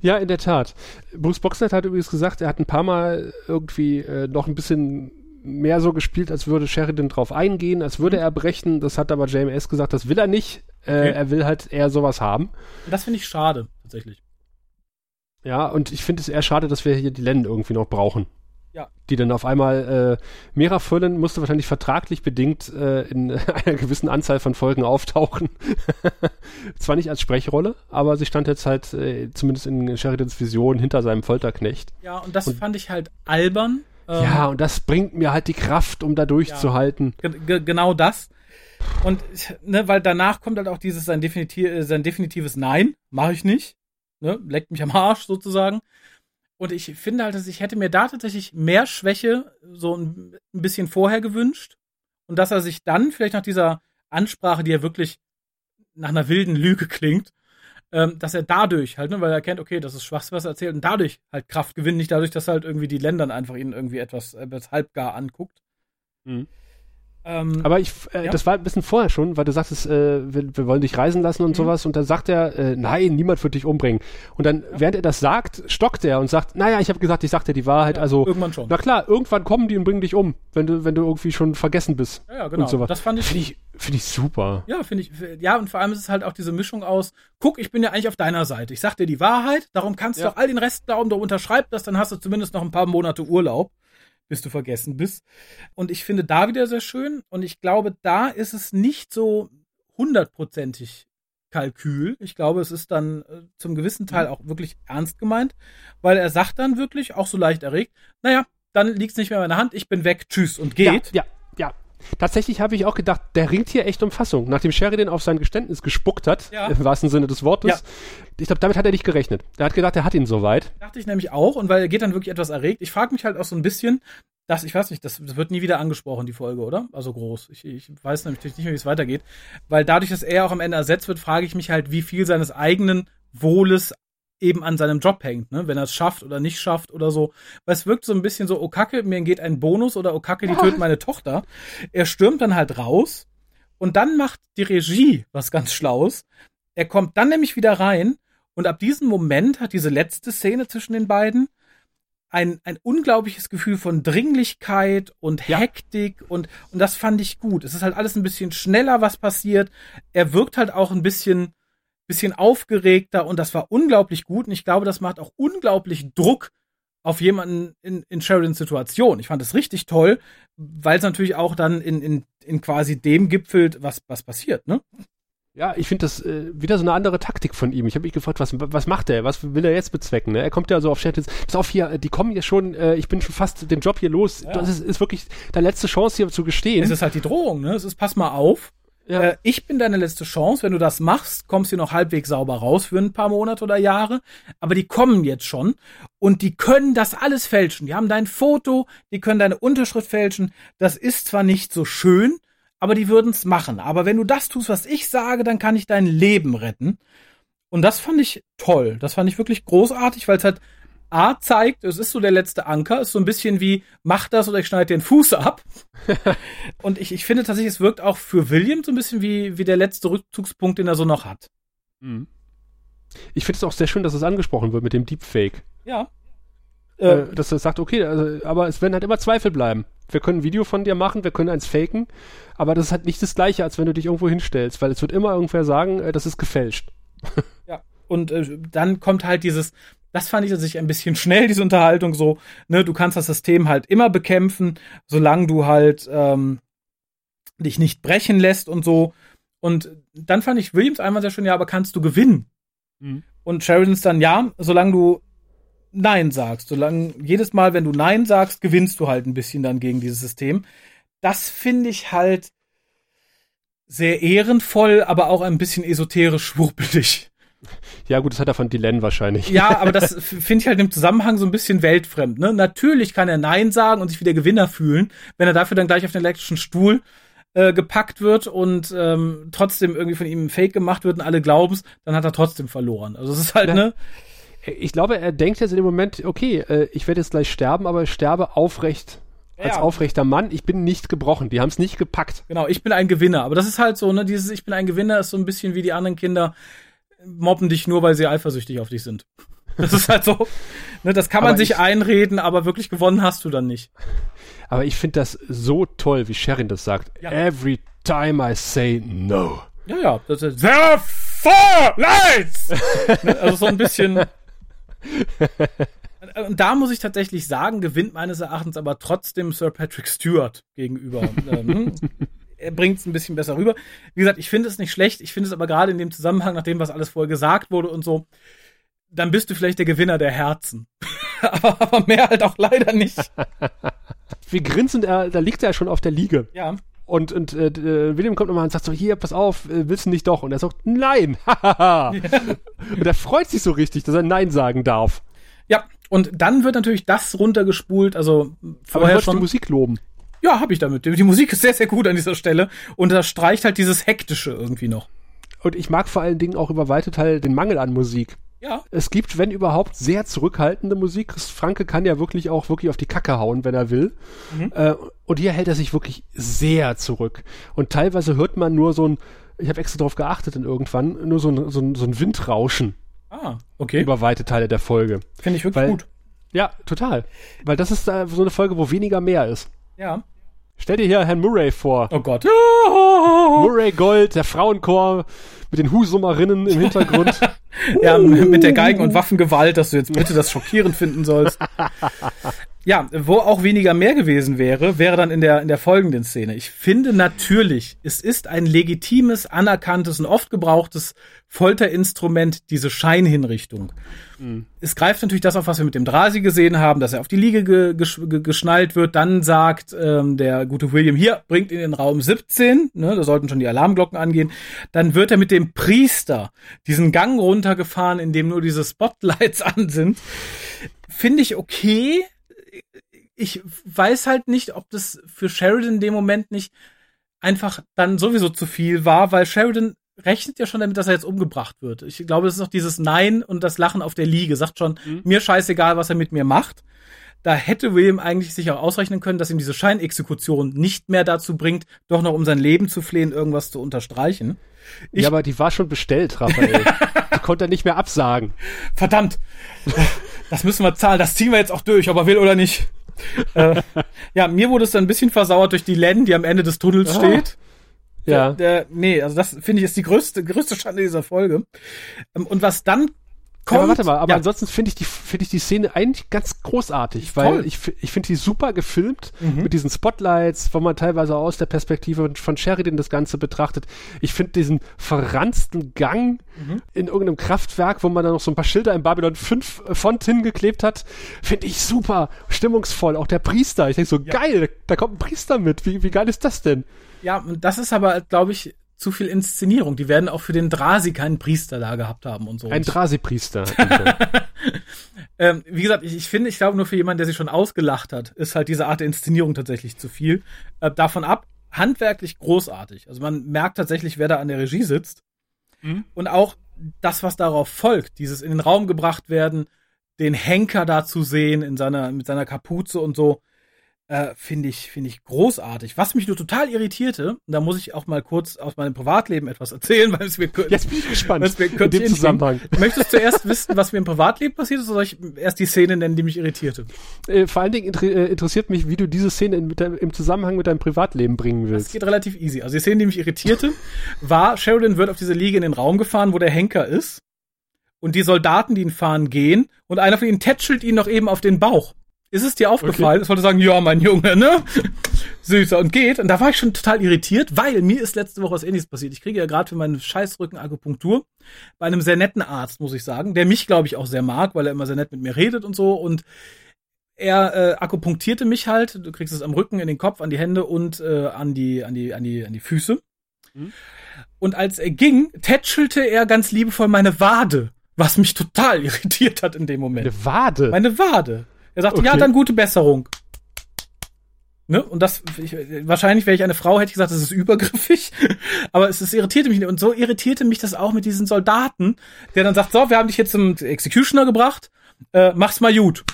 Ja, in der Tat. Bruce Boxnet hat übrigens gesagt, er hat ein paar Mal irgendwie äh, noch ein bisschen mehr so gespielt, als würde Sheridan drauf eingehen, als würde er brechen. Das hat aber JMS gesagt, das will er nicht. Äh, okay. er will halt eher sowas haben. Das finde ich schade, tatsächlich. Ja, und ich finde es eher schade, dass wir hier die Len irgendwie noch brauchen. Ja. Die dann auf einmal, äh, Mera Furlan musste wahrscheinlich vertraglich bedingt äh, in einer gewissen Anzahl von Folgen auftauchen. Zwar nicht als Sprechrolle, aber sie stand jetzt halt äh, zumindest in Sheridans Vision hinter seinem Folterknecht. Ja, und das und, fand ich halt albern, ja, ähm, und das bringt mir halt die Kraft, um da durchzuhalten. Ja, genau das. Und ne, weil danach kommt halt auch dieses sein, definitiv, sein definitives Nein, mache ich nicht. Ne, leckt mich am Arsch sozusagen. Und ich finde halt, dass ich hätte mir da tatsächlich mehr Schwäche so ein, ein bisschen vorher gewünscht. Und dass er sich dann vielleicht nach dieser Ansprache, die ja wirklich nach einer wilden Lüge klingt, ähm, dass er dadurch halt, ne, weil er kennt, okay, das ist Schwachsinn, was er erzählt, und dadurch halt Kraft gewinnt, nicht dadurch, dass halt irgendwie die Länder einfach ihn irgendwie etwas, etwas halbgar anguckt. Mhm. Ähm, Aber ich, äh, ja. das war ein bisschen vorher schon, weil du sagtest, äh, wir, wir wollen dich reisen lassen und mhm. sowas. Und dann sagt er, äh, nein, niemand wird dich umbringen. Und dann, ja. während er das sagt, stockt er und sagt, naja, ich habe gesagt, ich sagte die Wahrheit. Ja, also, irgendwann schon. Na klar, irgendwann kommen die und bringen dich um, wenn du, wenn du irgendwie schon vergessen bist. Ja, genau. Und sowas. Das fand ich. Finde ich, find ich super. Ja, finde ich. Ja, und vor allem ist es halt auch diese Mischung aus, guck, ich bin ja eigentlich auf deiner Seite. Ich sag dir die Wahrheit, darum kannst du auch all den Rest glauben, du unterschreibst das, dann hast du zumindest noch ein paar Monate Urlaub bis du vergessen bist. Und ich finde da wieder sehr schön. Und ich glaube, da ist es nicht so hundertprozentig Kalkül. Ich glaube, es ist dann äh, zum gewissen Teil mhm. auch wirklich ernst gemeint, weil er sagt dann wirklich, auch so leicht erregt, naja, dann liegt es nicht mehr in meiner Hand, ich bin weg, tschüss und geht. Ja, ja, ja. Tatsächlich habe ich auch gedacht, der ringt hier echt um Fassung. Nachdem Sheridan auf sein Geständnis gespuckt hat, ja. im wahrsten Sinne des Wortes, ja. ich glaube, damit hat er nicht gerechnet. Er hat gedacht, er hat ihn soweit. Dachte ich nämlich auch, und weil er geht dann wirklich etwas erregt. Ich frage mich halt auch so ein bisschen, das, ich weiß nicht, das, das wird nie wieder angesprochen, die Folge, oder? Also groß. Ich, ich weiß nämlich nicht mehr, wie es weitergeht. Weil dadurch, dass er auch am Ende ersetzt wird, frage ich mich halt, wie viel seines eigenen Wohles eben an seinem Job hängt, ne? wenn er es schafft oder nicht schafft oder so. Weil es wirkt so ein bisschen so, oh Kacke, mir geht ein Bonus oder oh Kacke, die töten meine Tochter. Er stürmt dann halt raus und dann macht die Regie was ganz Schlaues. Er kommt dann nämlich wieder rein und ab diesem Moment hat diese letzte Szene zwischen den beiden ein, ein unglaubliches Gefühl von Dringlichkeit und Ja. Hektik und, und das fand ich gut. Es ist halt alles ein bisschen schneller, was passiert. Er wirkt halt auch ein bisschen, bisschen aufgeregter und das war unglaublich gut und ich glaube, das macht auch unglaublich Druck auf jemanden in, in Sheridans Situation. Ich fand es richtig toll, weil es natürlich auch dann in, in, in quasi dem gipfelt, was, was passiert, ne? Ja, ich finde das äh, wieder so eine andere Taktik von ihm. Ich habe mich gefragt, was, was macht er? Was will er jetzt bezwecken? Ne? Er kommt ja so auf Chat. Ist auf hier, die kommen hier schon, äh, ich bin schon fast den Job hier los. Ja. Das ist, ist wirklich deine letzte Chance hier zu gestehen. Es ist halt die Drohung, ne? Es ist, pass mal auf. Ja. Äh, ich bin deine letzte Chance. Wenn du das machst, kommst du noch halbwegs sauber raus für ein paar Monate oder Jahre. Aber die kommen jetzt schon und die können das alles fälschen. Die haben dein Foto, die können deine Unterschrift fälschen. Das ist zwar nicht so schön, aber die würden es machen. Aber wenn du das tust, was ich sage, dann kann ich dein Leben retten. Und das fand ich toll. Das fand ich wirklich großartig, weil es halt A zeigt, es ist so der letzte Anker, ist so ein bisschen wie, mach das oder ich schneide den Fuß ab. Und ich, ich finde tatsächlich, es wirkt auch für William so ein bisschen wie, wie der letzte Rückzugspunkt, den er so noch hat. Mhm. Ich finde es auch sehr schön, dass es angesprochen wird mit dem Deepfake. Ja. Äh, Äh, dass er sagt, okay, also, aber es werden halt immer Zweifel bleiben. Wir können ein Video von dir machen, wir können eins faken, aber das ist halt nicht das gleiche, als wenn du dich irgendwo hinstellst, weil es wird immer irgendwer sagen, äh, das ist gefälscht. Und äh, dann kommt halt dieses, das fand ich tatsächlich ein bisschen schnell, diese Unterhaltung so, ne, du kannst das System halt immer bekämpfen, solange du halt ähm, dich nicht brechen lässt und so. Und dann fand ich Williams einmal sehr schön, ja, aber kannst du gewinnen? Und Sheridans dann, ja, solange du Nein sagst. Solange jedes Mal, wenn du Nein sagst, gewinnst du halt ein bisschen dann gegen dieses System. Das finde ich halt sehr ehrenvoll, aber auch ein bisschen esoterisch schwurbelig. Ja, gut, das hat er von Dylan wahrscheinlich. Ja, aber das finde ich halt im Zusammenhang so ein bisschen weltfremd. Ne? Natürlich kann er Nein sagen und sich wie der Gewinner fühlen, wenn er dafür dann gleich auf den elektrischen Stuhl äh, gepackt wird und ähm, trotzdem irgendwie von ihm ein Fake gemacht wird und alle glauben's, dann hat er trotzdem verloren. Also es ist halt, Ja. ne? Ich glaube, er denkt jetzt in dem Moment, okay, äh, ich werde jetzt gleich sterben, aber ich sterbe aufrecht. Als Ja. aufrechter Mann, ich bin nicht gebrochen. Die haben es nicht gepackt. Genau, ich bin ein Gewinner. Aber das ist halt so, ne, dieses Ich bin ein Gewinner ist so ein bisschen wie die anderen Kinder mobben dich nur, weil sie eifersüchtig auf dich sind. Das ist halt so, ne, das kann man Aber sich ich- einreden, aber wirklich gewonnen hast du dann nicht. Aber ich finde das so toll, wie Sherin das sagt. Ja. Every time I say no. Ja, ja, das ist There are four lights! Ne, also so ein bisschen. Und da muss ich tatsächlich sagen, gewinnt meines Erachtens aber trotzdem Sir Patrick Stewart gegenüber. er bringt es ein bisschen besser rüber. Wie gesagt, ich finde es nicht schlecht. Ich finde es aber gerade in dem Zusammenhang, nach dem, was alles vorher gesagt wurde und so, dann bist du vielleicht der Gewinner der Herzen. aber, aber mehr halt auch leider nicht. Wie grinsend er, da liegt er schon auf der Liege. Ja. Und, und äh, äh, William kommt nochmal und sagt so, hier, pass auf, äh, willst du nicht doch? Und er sagt, nein. und er freut sich so richtig, dass er Nein sagen darf. Ja, und dann wird natürlich das runtergespult, also Aber du vorher wolltest schon. die Musik loben. Ja, habe ich damit. Die Musik ist sehr, sehr gut an dieser Stelle und da streicht halt dieses Hektische irgendwie noch. Und ich mag vor allen Dingen auch über weite Teile den Mangel an Musik. Ja. Es gibt, wenn überhaupt, sehr zurückhaltende Musik. Franke kann ja wirklich auch wirklich auf die Kacke hauen, wenn er will. Äh, und hier hält er sich wirklich sehr zurück. Und teilweise hört man nur so ein, ich habe extra darauf geachtet und irgendwann, nur so ein, so ein, so ein Windrauschen Ah, okay. über weite Teile der Folge. Finde ich wirklich Weil- gut. Ja, total. Weil das ist äh, so eine Folge, wo weniger mehr ist. Ja. Stell dir hier Herrn Murray vor. Oh Gott. Murray Gold, der Frauenchor mit den Husummerinnen im Hintergrund. Ja, mit der Geigen- und Waffengewalt, dass du jetzt bitte das schockierend finden sollst. Ja, wo auch weniger mehr gewesen wäre, wäre dann in der, in der folgenden Szene. Ich finde natürlich, es ist ein legitimes, anerkanntes und oft gebrauchtes Folterinstrument, diese Scheinhinrichtung. Es greift natürlich das auf, was wir mit dem Drasi gesehen haben, dass er auf die Liege ge ge geschnallt wird. Dann sagt ähm, der gute William, hier, bringt ihn in den Raum 17, ne, da sollten schon die Alarmglocken angehen. Dann wird er mit dem Priester diesen Gang runtergefahren, in dem nur diese Spotlights an sind. Finde ich okay, ich weiß halt nicht, ob das für Sheridan in dem Moment nicht einfach dann sowieso zu viel war, weil Sheridan rechnet ja schon damit, dass er jetzt umgebracht wird. Ich glaube, es ist auch dieses Nein und das Lachen auf der Liege. Sagt schon, mhm. mir scheißegal, was er mit mir macht. Da hätte William eigentlich sich auch ausrechnen können, dass ihm diese Scheinexekution nicht mehr dazu bringt, doch noch um sein Leben zu flehen, irgendwas zu unterstreichen. Ich ja, aber die war schon bestellt, Raphael. die konnte er nicht mehr absagen. Verdammt. Das müssen wir zahlen. Das ziehen wir jetzt auch durch, ob er will oder nicht. äh, ja, mir wurde es dann ein bisschen versauert durch die Len, die am Ende des Tunnels ah. steht. Ja. Der, der, nee, also das finde ich ist die größte, größte Schande dieser Folge. Ähm, und was dann kommt. Aber warte mal, aber ja. ansonsten finde ich die finde ich die Szene eigentlich ganz großartig, weil Toll. ich ich finde die super gefilmt mhm. mit diesen Spotlights, wo man teilweise aus der Perspektive von Sheridan das Ganze betrachtet. Ich finde diesen verranzten Gang mhm. in irgendeinem Kraftwerk, wo man dann noch so ein paar Schilder in Babylon 5 äh, Font hingeklebt hat, finde ich super stimmungsvoll. Auch der Priester, ich denke so ja. geil, da kommt ein Priester mit. Wie wie geil ist das denn? Ja, das ist aber glaube ich zu viel Inszenierung. Die werden auch für den Drasi keinen Priester da gehabt haben und so. Ein Drasi-Priester. ähm, wie gesagt, ich, ich finde, ich glaube nur für jemanden, der sich schon ausgelacht hat, ist halt diese Art der Inszenierung tatsächlich zu viel. Äh, davon ab, handwerklich großartig. Also man merkt tatsächlich, wer da an der Regie sitzt. Mhm. Und auch das, was darauf folgt, dieses in den Raum gebracht werden, den Henker da zu sehen in seiner, mit seiner Kapuze und so äh, finde ich, finde ich großartig. Was mich nur total irritierte, da muss ich auch mal kurz aus meinem Privatleben etwas erzählen, weil es mir Jetzt bin ich gespannt. Mir in dem Zusammenhang. Möchtest du zuerst wissen, was mir im Privatleben passiert ist, oder soll ich erst die Szene nennen, die mich irritierte? Äh, vor allen Dingen inter äh, interessiert mich, wie du diese Szene in, deinem, im Zusammenhang mit deinem Privatleben bringen willst. Das geht relativ easy. Also die Szene, die mich irritierte, war, Sheridan wird auf diese Liege in den Raum gefahren, wo der Henker ist. Und die Soldaten, die ihn fahren, gehen. Und einer von ihnen tätschelt ihn noch eben auf den Bauch. Ist es dir aufgefallen? Okay. Ich wollte sagen, ja, mein Junge, ne? Süßer und geht. Und da war ich schon total irritiert, weil mir ist letzte Woche was ähnliches passiert. Ich kriege ja gerade für meinen Scheißrücken Akupunktur bei einem sehr netten Arzt, muss ich sagen, der mich, glaube ich, auch sehr mag, weil er immer sehr nett mit mir redet und so. Und er äh, akupunktierte mich halt. Du kriegst es am Rücken, in den Kopf, an die Hände und äh, an die, an die, an die, an die Füße. Mhm. Und als er ging, tätschelte er ganz liebevoll meine Wade, was mich total irritiert hat in dem Moment. Meine Wade? Meine Wade. Er sagte, okay. ja, dann gute Besserung. Ne? Und das, ich, wahrscheinlich wäre ich eine Frau, hätte ich gesagt, das ist übergriffig. Aber es, es irritierte mich nicht. Und so irritierte mich das auch mit diesen Soldaten, der dann sagt, so, wir haben dich jetzt zum Executioner gebracht, äh, mach's mal gut.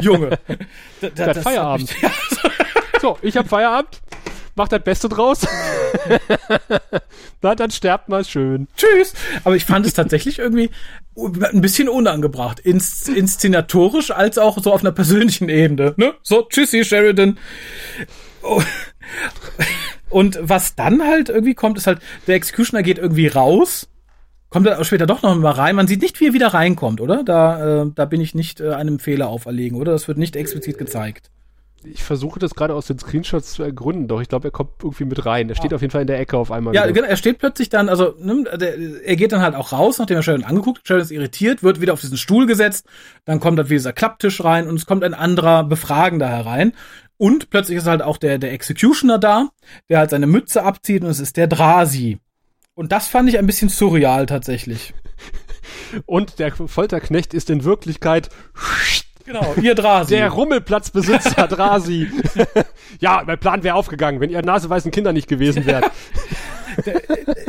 Junge. da, da, das Feierabend. Ich, ja, so, ich hab Feierabend macht das Beste draus. Na, dann sterbt mal schön. Tschüss. Aber ich fand es tatsächlich irgendwie ein bisschen unangebracht. Ins, inszenatorisch als auch so auf einer persönlichen Ebene. Ne? So, tschüssi, Sheridan. Und was dann halt irgendwie kommt, ist halt, der Executioner geht irgendwie raus kommt er später doch noch mal rein. Man sieht nicht, wie er wieder reinkommt, oder? Da, äh, da bin ich nicht äh, einem Fehler auferlegen, oder? Das wird nicht explizit gezeigt ich versuche das gerade aus den Screenshots zu ergründen, doch ich glaube, er kommt irgendwie mit rein. Er steht ja. auf jeden Fall in der Ecke auf einmal. Ja, genau, er steht plötzlich dann, also ne, der, er geht dann halt auch raus, nachdem er Sheldon angeguckt hat. Sheldon ist irritiert, wird wieder auf diesen Stuhl gesetzt, dann kommt da wieder dieser Klapptisch rein und es kommt ein anderer Befragender herein. Und plötzlich ist halt auch der, der Executioner da, der halt seine Mütze abzieht und es ist der Drasi. Und das fand ich ein bisschen surreal tatsächlich. und der Folterknecht ist in Wirklichkeit Genau, ihr Drasi. Der Rummelplatzbesitzer Drasi. ja, mein Plan wäre aufgegangen, wenn ihr naseweißen Kinder nicht gewesen wärt.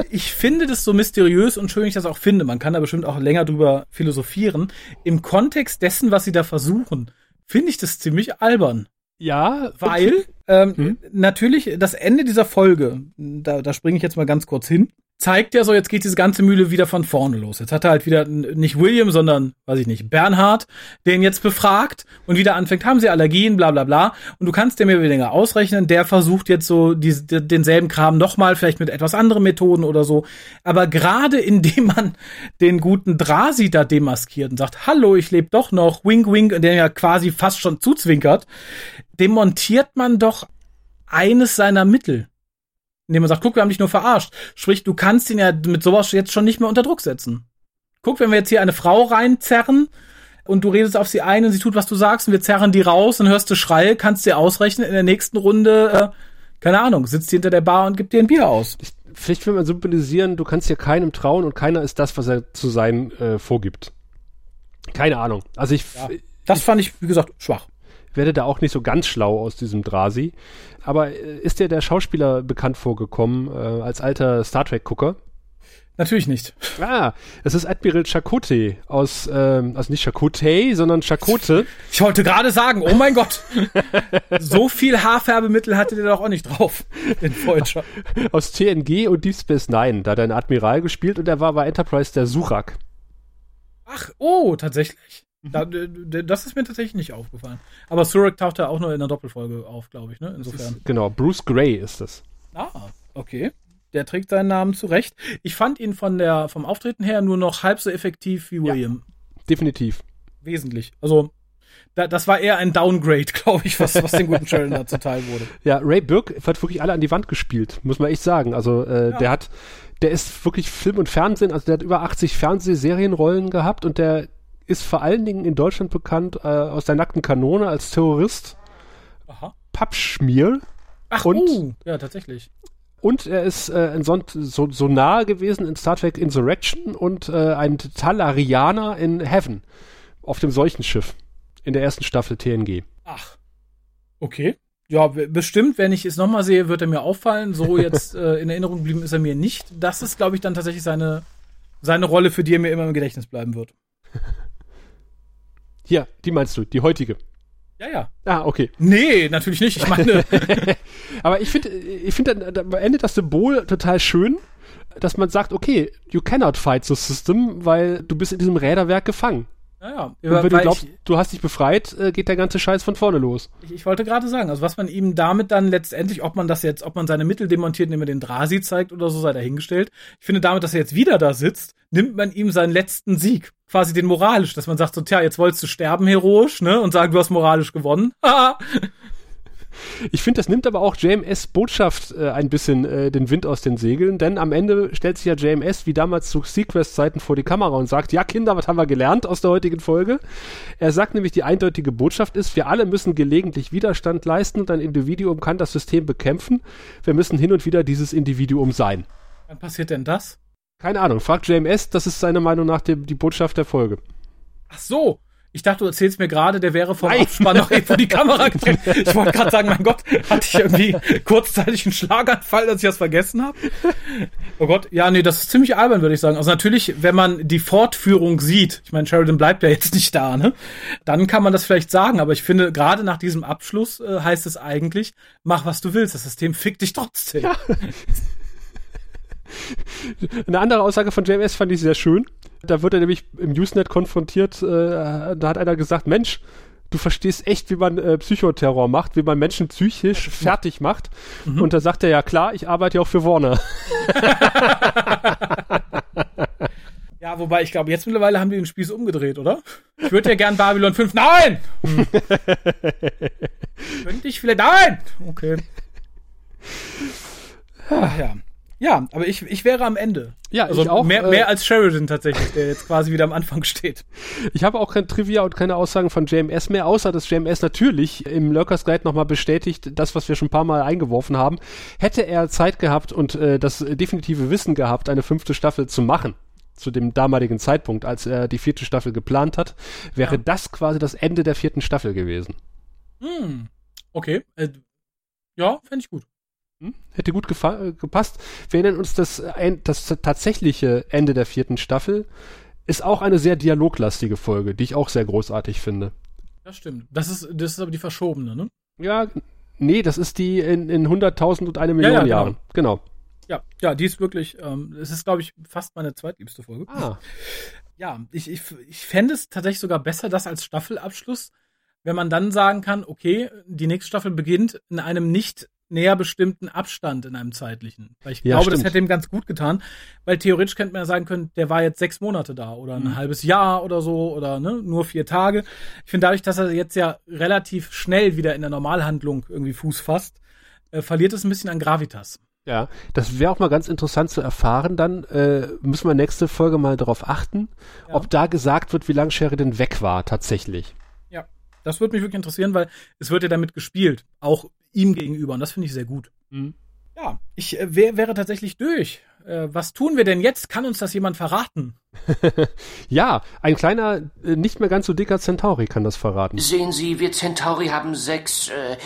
ich finde das so mysteriös und schön, ich das auch finde. Man kann da bestimmt auch länger drüber philosophieren. Im Kontext dessen, was sie da versuchen, finde ich das ziemlich albern. Ja, weil ähm, hm? natürlich das Ende dieser Folge, da, da springe ich jetzt mal ganz kurz hin, zeigt ja so, jetzt geht diese ganze Mühle wieder von vorne los. Jetzt hat er halt wieder nicht William, sondern, weiß ich nicht, Bernhard, den jetzt befragt und wieder anfängt, haben sie Allergien, bla bla bla. Und du kannst dir mehr oder weniger ausrechnen, der versucht jetzt so die, denselben Kram nochmal, vielleicht mit etwas anderen Methoden oder so. Aber gerade indem man den guten Drasi da demaskiert und sagt, hallo, ich lebe doch noch, wink wink, und der ja quasi fast schon zuzwinkert, demontiert man doch eines seiner Mittel indem man sagt, guck, wir haben dich nur verarscht. Sprich, du kannst ihn ja mit sowas jetzt schon nicht mehr unter Druck setzen. Guck, wenn wir jetzt hier eine Frau reinzerren und du redest auf sie ein und sie tut, was du sagst und wir zerren die raus und hörst du Schreie, kannst dir ausrechnen, in der nächsten Runde, äh, keine Ahnung, sitzt sie hinter der Bar und gibt dir ein Bier aus. Ich, vielleicht will man symbolisieren, du kannst hier keinem trauen und keiner ist das, was er zu sein äh, vorgibt. Keine Ahnung. Also ich. Ja, das fand ich, wie gesagt, schwach werde da auch nicht so ganz schlau aus diesem Drasi. Aber äh, ist dir der Schauspieler bekannt vorgekommen äh, als alter Star Trek-Gucker? Natürlich nicht. Ah, es ist Admiral Chakotay aus, ähm, also nicht Chakotay, sondern Chakote. Ich wollte gerade sagen, oh mein Gott, so viel Haarfärbemittel hatte der doch auch nicht drauf, in Voyager. aus TNG und Deep Space Nine, da hat er einen Admiral gespielt und er war bei Enterprise der Surak. Ach, oh, tatsächlich. Da, das ist mir tatsächlich nicht aufgefallen. Aber Surak taucht ja auch nur in einer Doppelfolge auf, glaube ich, ne? Insofern. Ist, genau, Bruce Gray ist das. Ah, okay der trägt seinen Namen zurecht. Ich fand ihn von der, vom Auftreten her nur noch halb so effektiv wie William. Ja, definitiv. Wesentlich. Also, da, das war eher ein Downgrade, glaube ich, was, was den guten Sheldon da zuteil wurde. Ja, Ray Burke hat wirklich alle an die Wand gespielt, muss man echt sagen. Also, äh, ja. der hat, der ist wirklich Film und Fernsehen, also der hat über 80 Fernsehserienrollen gehabt und der ist vor allen Dingen in Deutschland bekannt äh, aus der nackten Kanone als Terrorist. Aha. Pappschmier. Ach, und, uh, ja, tatsächlich. Und er ist äh, Son so, so nahe gewesen in Star Trek Insurrection und äh, ein Talarianer in Heaven auf dem Seuchenschiff in der ersten Staffel TNG. Ach, okay. Ja, bestimmt, wenn ich es nochmal sehe, wird er mir auffallen. So jetzt äh, in Erinnerung geblieben ist er mir nicht. Das ist, glaube ich, dann tatsächlich seine, seine Rolle, für die er mir immer im Gedächtnis bleiben wird. Ja, die meinst du, die heutige. Ja, ja. Ah, okay. Nee, natürlich nicht. Ich meine. Aber ich finde, ich finde am Ende das Symbol total schön, dass man sagt, okay, you cannot fight the system, weil du bist in diesem Räderwerk gefangen. Ja, ja. Und wenn du glaubst, ich, du hast dich befreit, äh, geht der ganze Scheiß von vorne los. Ich, ich wollte gerade sagen, also was man ihm damit dann letztendlich, ob man das jetzt, ob man seine Mittel demontiert, indem er den Drasi zeigt oder so, sei dahingestellt. Ich finde damit, dass er jetzt wieder da sitzt, nimmt man ihm seinen letzten Sieg, quasi den moralisch, dass man sagt so, tja, jetzt wolltest du sterben heroisch, ne, und sagen, du hast moralisch gewonnen. Ich finde, das nimmt aber auch JMS Botschaft äh, ein bisschen äh, den Wind aus den Segeln, denn am Ende stellt sich ja JMS wie damals zu Sequest-Zeiten vor die Kamera und sagt, ja Kinder, was haben wir gelernt aus der heutigen Folge? Er sagt nämlich, die eindeutige Botschaft ist, wir alle müssen gelegentlich Widerstand leisten und ein Individuum kann das System bekämpfen. Wir müssen hin und wieder dieses Individuum sein. Wann passiert denn das? Keine Ahnung, fragt JMS, das ist seiner Meinung nach die, die Botschaft der Folge. Ach so, ich dachte, du erzählst mir gerade, der wäre vom Nein. Abspann noch vor die Kamera gedreht. Ich wollte gerade sagen, mein Gott, hatte ich irgendwie kurzzeitig einen Schlaganfall, dass ich das vergessen habe? Oh Gott, ja, nee, das ist ziemlich albern, würde ich sagen. Also natürlich, wenn man die Fortführung sieht, ich meine, Sheridan bleibt ja jetzt nicht da, ne? Dann kann man das vielleicht sagen, aber ich finde, gerade nach diesem Abschluss äh, heißt es eigentlich, mach was du willst, das System fickt dich trotzdem. Ja. Eine andere Aussage von JMS fand ich sehr schön. Da wird er nämlich im Usenet konfrontiert, äh, da hat einer gesagt, Mensch, du verstehst echt, wie man äh, Psychoterror macht, wie man Menschen psychisch fertig macht. Mhm. Und da sagt er, ja klar, ich arbeite ja auch für Warner. ja, wobei ich glaube, jetzt mittlerweile haben die den Spieß umgedreht, oder? Ich würde ja gern Babylon 5. Nein! Könnte ich vielleicht. Nein! Okay. Ach, ja. Ja, aber ich, ich wäre am Ende. Ja, also ich auch. Mehr, mehr äh, als Sheridan tatsächlich, der jetzt quasi wieder am Anfang steht. Ich habe auch kein Trivia und keine Aussagen von JMS mehr, außer dass JMS natürlich im Lurkers Guide nochmal bestätigt, das, was wir schon ein paar Mal eingeworfen haben. Hätte er Zeit gehabt und äh, das definitive Wissen gehabt, eine fünfte Staffel zu machen, zu dem damaligen Zeitpunkt, als er die vierte Staffel geplant hat, wäre ja. das quasi das Ende der vierten Staffel gewesen. Hm. Okay. Äh, ja, fände ich gut. Hm? Hätte gut gepasst. Wir erinnern uns, das, das tatsächliche Ende der vierten Staffel ist auch eine sehr dialoglastige Folge, die ich auch sehr großartig finde. Das stimmt. Das ist, das ist aber die verschobene, ne? Ja, nee, das ist die in, in 100.000 und eine Million ja, ja, genau. Jahren. Genau. Ja, ja, die ist wirklich, ähm, es ist, glaube ich, fast meine zweitliebste Folge. Ah. Ja, ich, ich, ich fände es tatsächlich sogar besser, das als Staffelabschluss, wenn man dann sagen kann, okay, die nächste Staffel beginnt in einem nicht näher bestimmten Abstand in einem zeitlichen. Weil ich ja, glaube, stimmt. das hätte ihm ganz gut getan, weil theoretisch könnte man ja sagen können, der war jetzt sechs Monate da oder ein mhm. halbes Jahr oder so oder ne, nur vier Tage. Ich finde dadurch, dass er jetzt ja relativ schnell wieder in der Normalhandlung irgendwie Fuß fasst, äh, verliert es ein bisschen an Gravitas. Ja, das wäre auch mal ganz interessant zu erfahren. Dann äh, müssen wir nächste Folge mal darauf achten, ja. ob da gesagt wird, wie lange Sheridan weg war tatsächlich. Ja, das würde mich wirklich interessieren, weil es wird ja damit gespielt, auch ihm gegenüber. Und das finde ich sehr gut. Mhm. Ja, ich äh, wär, wäre tatsächlich durch Äh, was tun wir denn jetzt? Kann uns das jemand verraten? ja, ein kleiner, äh, nicht mehr ganz so dicker Centauri kann das verraten. Sehen Sie, wir Centauri haben sechs. Äh,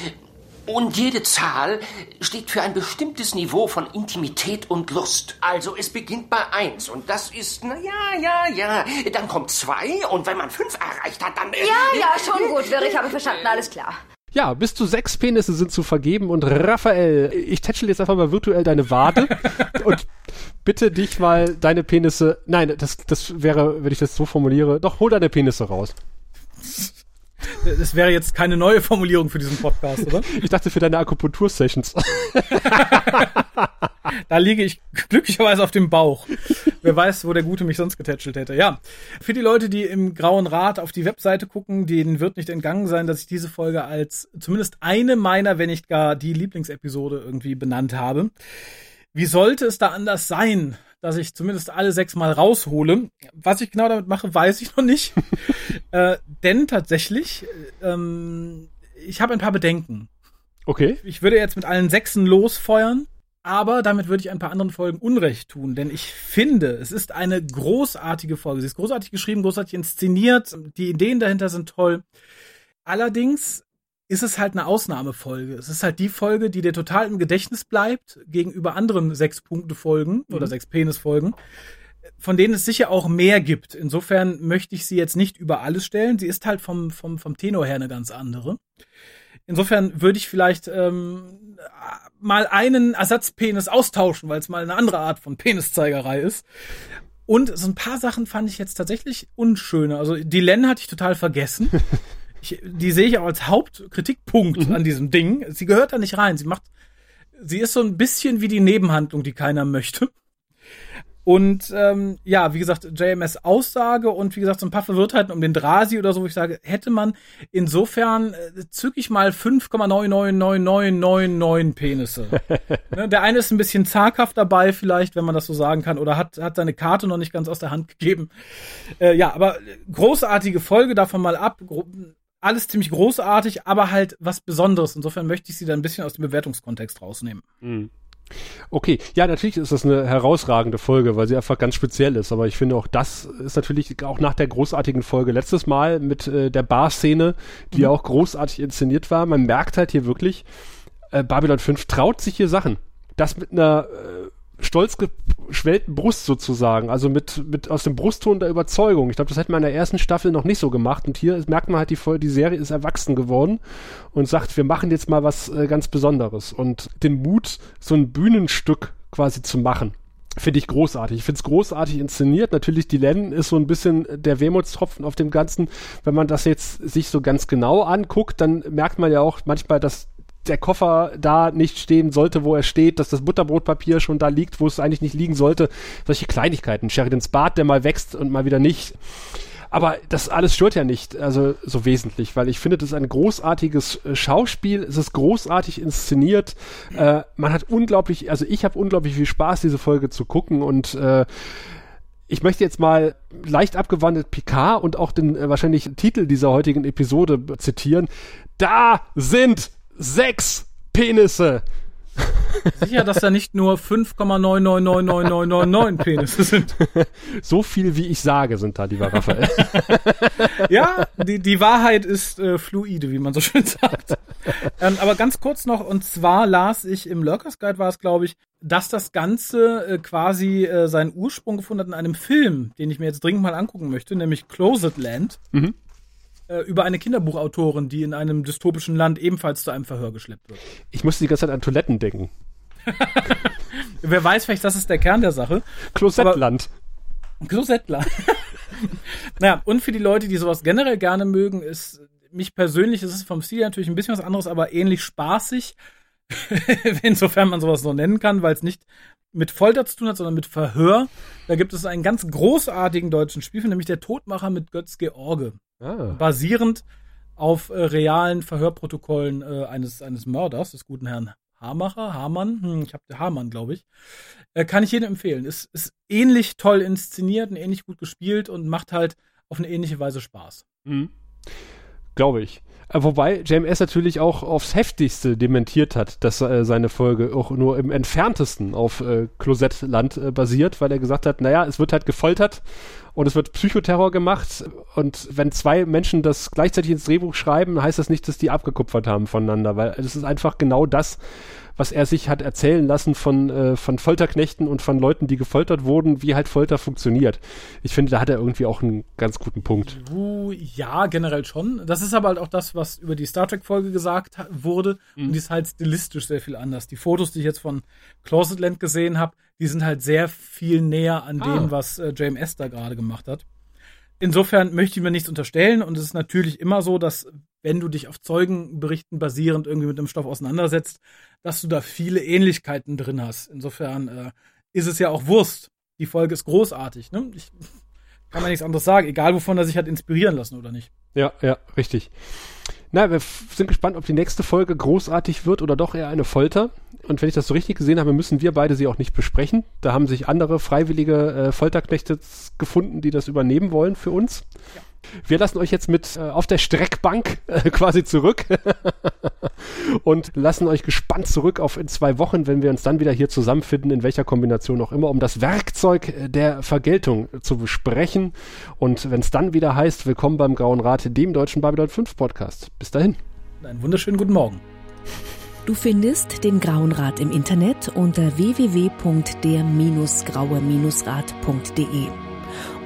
und jede Zahl steht für ein bestimmtes Niveau von Intimität und Lust. Also es beginnt bei eins und das ist, na ja, ja, ja. Dann kommt zwei und wenn man fünf erreicht hat, dann... Ja, ja, schon gut, Wirr, ich habe verstanden, alles klar. Ja, bis zu sechs Penisse sind zu vergeben und Raphael, ich tätschel jetzt einfach mal virtuell deine Wade und bitte dich mal deine Penisse, nein, das, das wäre, wenn ich das so formuliere, doch hol deine Penisse raus. Das wäre jetzt keine neue Formulierung für diesen Podcast, oder? Ich dachte für deine Akupunktur-Sessions. da liege ich glücklicherweise auf dem Bauch. Wer weiß, wo der Gute mich sonst getätschelt hätte. Ja, für die Leute, die im Grauen Rad auf die Webseite gucken, denen wird nicht entgangen sein, dass ich diese Folge als zumindest eine meiner, wenn nicht gar die Lieblingsepisode irgendwie benannt habe. Wie sollte es da anders sein? Dass ich zumindest alle sechs Mal raushole. Was ich genau damit mache, weiß ich noch nicht. äh, denn tatsächlich, ähm, ich habe ein paar Bedenken. Okay. Ich würde jetzt mit allen Sechsen losfeuern, aber damit würde ich ein paar anderen Folgen Unrecht tun, denn ich finde, es ist eine großartige Folge. Sie ist großartig geschrieben, großartig inszeniert, die Ideen dahinter sind toll. Allerdings ist es halt eine Ausnahmefolge. Es ist halt die Folge, die dir total im Gedächtnis bleibt gegenüber anderen Sechs-Punkte-Folgen mhm. oder Sechs-Penis-Folgen, von denen es sicher auch mehr gibt. Insofern möchte ich sie jetzt nicht über alles stellen. Sie ist halt vom, vom, vom Tenor her eine ganz andere. Insofern würde ich vielleicht ähm, mal einen Ersatzpenis austauschen, weil es mal eine andere Art von Peniszeigerei ist. Und so ein paar Sachen fand ich jetzt tatsächlich unschöner. Also die Len hatte ich total vergessen. ich, die sehe ich auch als Hauptkritikpunkt mhm. an diesem Ding. Sie gehört da nicht rein. Sie macht, sie ist so ein bisschen wie die Nebenhandlung, die keiner möchte. Und ähm, ja, wie gesagt, JMS Aussage und wie gesagt, so ein paar Verwirrtheiten um den Drasi oder so, wo ich sage, hätte man insofern äh, zügig mal 5,99999 Penisse. ne, der eine ist ein bisschen zaghaft dabei, vielleicht, wenn man das so sagen kann, oder hat, hat seine Karte noch nicht ganz aus der Hand gegeben. Äh, ja, aber großartige Folge davon mal ab alles ziemlich großartig, aber halt was Besonderes. Insofern möchte ich sie da ein bisschen aus dem Bewertungskontext rausnehmen. Mhm. Okay, ja, natürlich ist das eine herausragende Folge, weil sie einfach ganz speziell ist. Aber ich finde auch, das ist natürlich auch nach der großartigen Folge letztes Mal mit äh, der Bar-Szene, die mhm. auch großartig inszeniert war. Man merkt halt hier wirklich, äh, Babylon 5 traut sich hier Sachen. Das mit einer äh, stolz geschwellten Brust sozusagen, also mit, mit aus dem Brustton der Überzeugung. Ich glaube, das hätte man in der ersten Staffel noch nicht so gemacht und hier merkt man halt, die, die Serie ist erwachsen geworden und sagt, wir machen jetzt mal was äh, ganz Besonderes und den Mut, so ein Bühnenstück quasi zu machen. Finde ich großartig. Ich finde es großartig inszeniert. Natürlich, die Len ist so ein bisschen der Wehmutstropfen auf dem Ganzen. Wenn man das jetzt sich so ganz genau anguckt, dann merkt man ja auch manchmal, dass der Koffer da nicht stehen sollte, wo er steht, dass das Butterbrotpapier schon da liegt, wo es eigentlich nicht liegen sollte. Solche Kleinigkeiten. Sheridans Bart, der mal wächst und mal wieder nicht. Aber das alles stört ja nicht, also so wesentlich, weil ich finde, das ist ein großartiges äh, Schauspiel, es ist großartig inszeniert, äh, man hat unglaublich, also ich habe unglaublich viel Spaß, diese Folge zu gucken und äh, ich möchte jetzt mal leicht abgewandelt Picard und auch den äh, wahrscheinlich Titel dieser heutigen Episode zitieren. Da sind sechs Penisse. Sicher, dass da nicht nur 5,999999 Penisse sind. So viel wie ich sage sind da, lieber Raphael. ja, die, die Wahrheit ist äh, fluide, wie man so schön sagt. Ähm, aber ganz kurz noch, und zwar las ich im Lurkers Guide war es, glaube ich, dass das Ganze äh, quasi äh, seinen Ursprung gefunden hat in einem Film, den ich mir jetzt dringend mal angucken möchte, nämlich Closet Land. Mhm. Äh, über eine Kinderbuchautorin, die in einem dystopischen Land ebenfalls zu einem Verhör geschleppt wird. Ich musste die ganze Zeit an Toiletten denken. Wer weiß, vielleicht das ist der Kern der Sache. Klosettland. Klosettland. naja, und für die Leute, die sowas generell gerne mögen, ist mich persönlich, ist es vom Stil natürlich ein bisschen was anderes, aber ähnlich spaßig, insofern man sowas so nennen kann, weil es nicht mit Folter zu tun hat, sondern mit Verhör. Da gibt es einen ganz großartigen deutschen Spielfilm, nämlich Der Todmacher mit Götz George. Ah. Basierend auf äh, realen Verhörprotokollen äh, eines, eines Mörders, des guten Herrn Hamacher, Hamann, hm, ich habe Hamann, glaube ich. Äh, kann ich jedem empfehlen. Ist, ist ähnlich toll inszeniert und ähnlich gut gespielt und macht halt auf eine ähnliche Weise Spaß. Mhm. glaube ich. Äh, wobei JMS natürlich auch aufs heftigste dementiert hat, dass äh, seine Folge auch nur im entferntesten auf äh, Closettland äh, basiert, weil er gesagt hat, naja, es wird halt gefoltert und es wird Psychoterror gemacht und wenn zwei Menschen das gleichzeitig ins Drehbuch schreiben, heißt das nicht, dass die abgekupfert haben voneinander, weil es ist einfach genau das, was er sich hat erzählen lassen von, äh, von Folterknechten und von Leuten, die gefoltert wurden, wie halt Folter funktioniert. Ich finde, da hat er irgendwie auch einen ganz guten Punkt. Uh, ja, generell schon. Das ist aber halt auch das, was über die Star Trek-Folge gesagt wurde. Mhm. Und die ist halt stilistisch sehr viel anders. Die Fotos, die ich jetzt von Closetland gesehen habe, die sind halt sehr viel näher an ah. dem, was äh, JMS da gerade gemacht hat. Insofern möchte ich mir nichts unterstellen und es ist natürlich immer so, dass wenn du dich auf Zeugenberichten basierend irgendwie mit dem Stoff auseinandersetzt, dass du da viele Ähnlichkeiten drin hast. Insofern äh, ist es ja auch Wurst. Die Folge ist großartig. Ne? Ich kann man nichts anderes sagen, egal wovon er sich hat inspirieren lassen oder nicht. Ja, ja, richtig. Na, wir sind gespannt, ob die nächste Folge großartig wird oder doch eher eine Folter. Und wenn ich das so richtig gesehen habe, müssen wir beide sie auch nicht besprechen. Da haben sich andere freiwillige äh, Folterknechte gefunden, die das übernehmen wollen für uns. Ja. Wir lassen euch jetzt mit äh, auf der Streckbank äh, quasi zurück und lassen euch gespannt zurück auf in zwei Wochen, wenn wir uns dann wieder hier zusammenfinden, in welcher Kombination auch immer, um das Werkzeug äh, der Vergeltung zu besprechen. Und wenn es dann wieder heißt, willkommen beim Grauen Rat, dem deutschen Babylon 5 Podcast. Bis dahin. Einen wunderschönen guten Morgen. Du findest den Grauen Rat im Internet unter www.der-graue-rat.de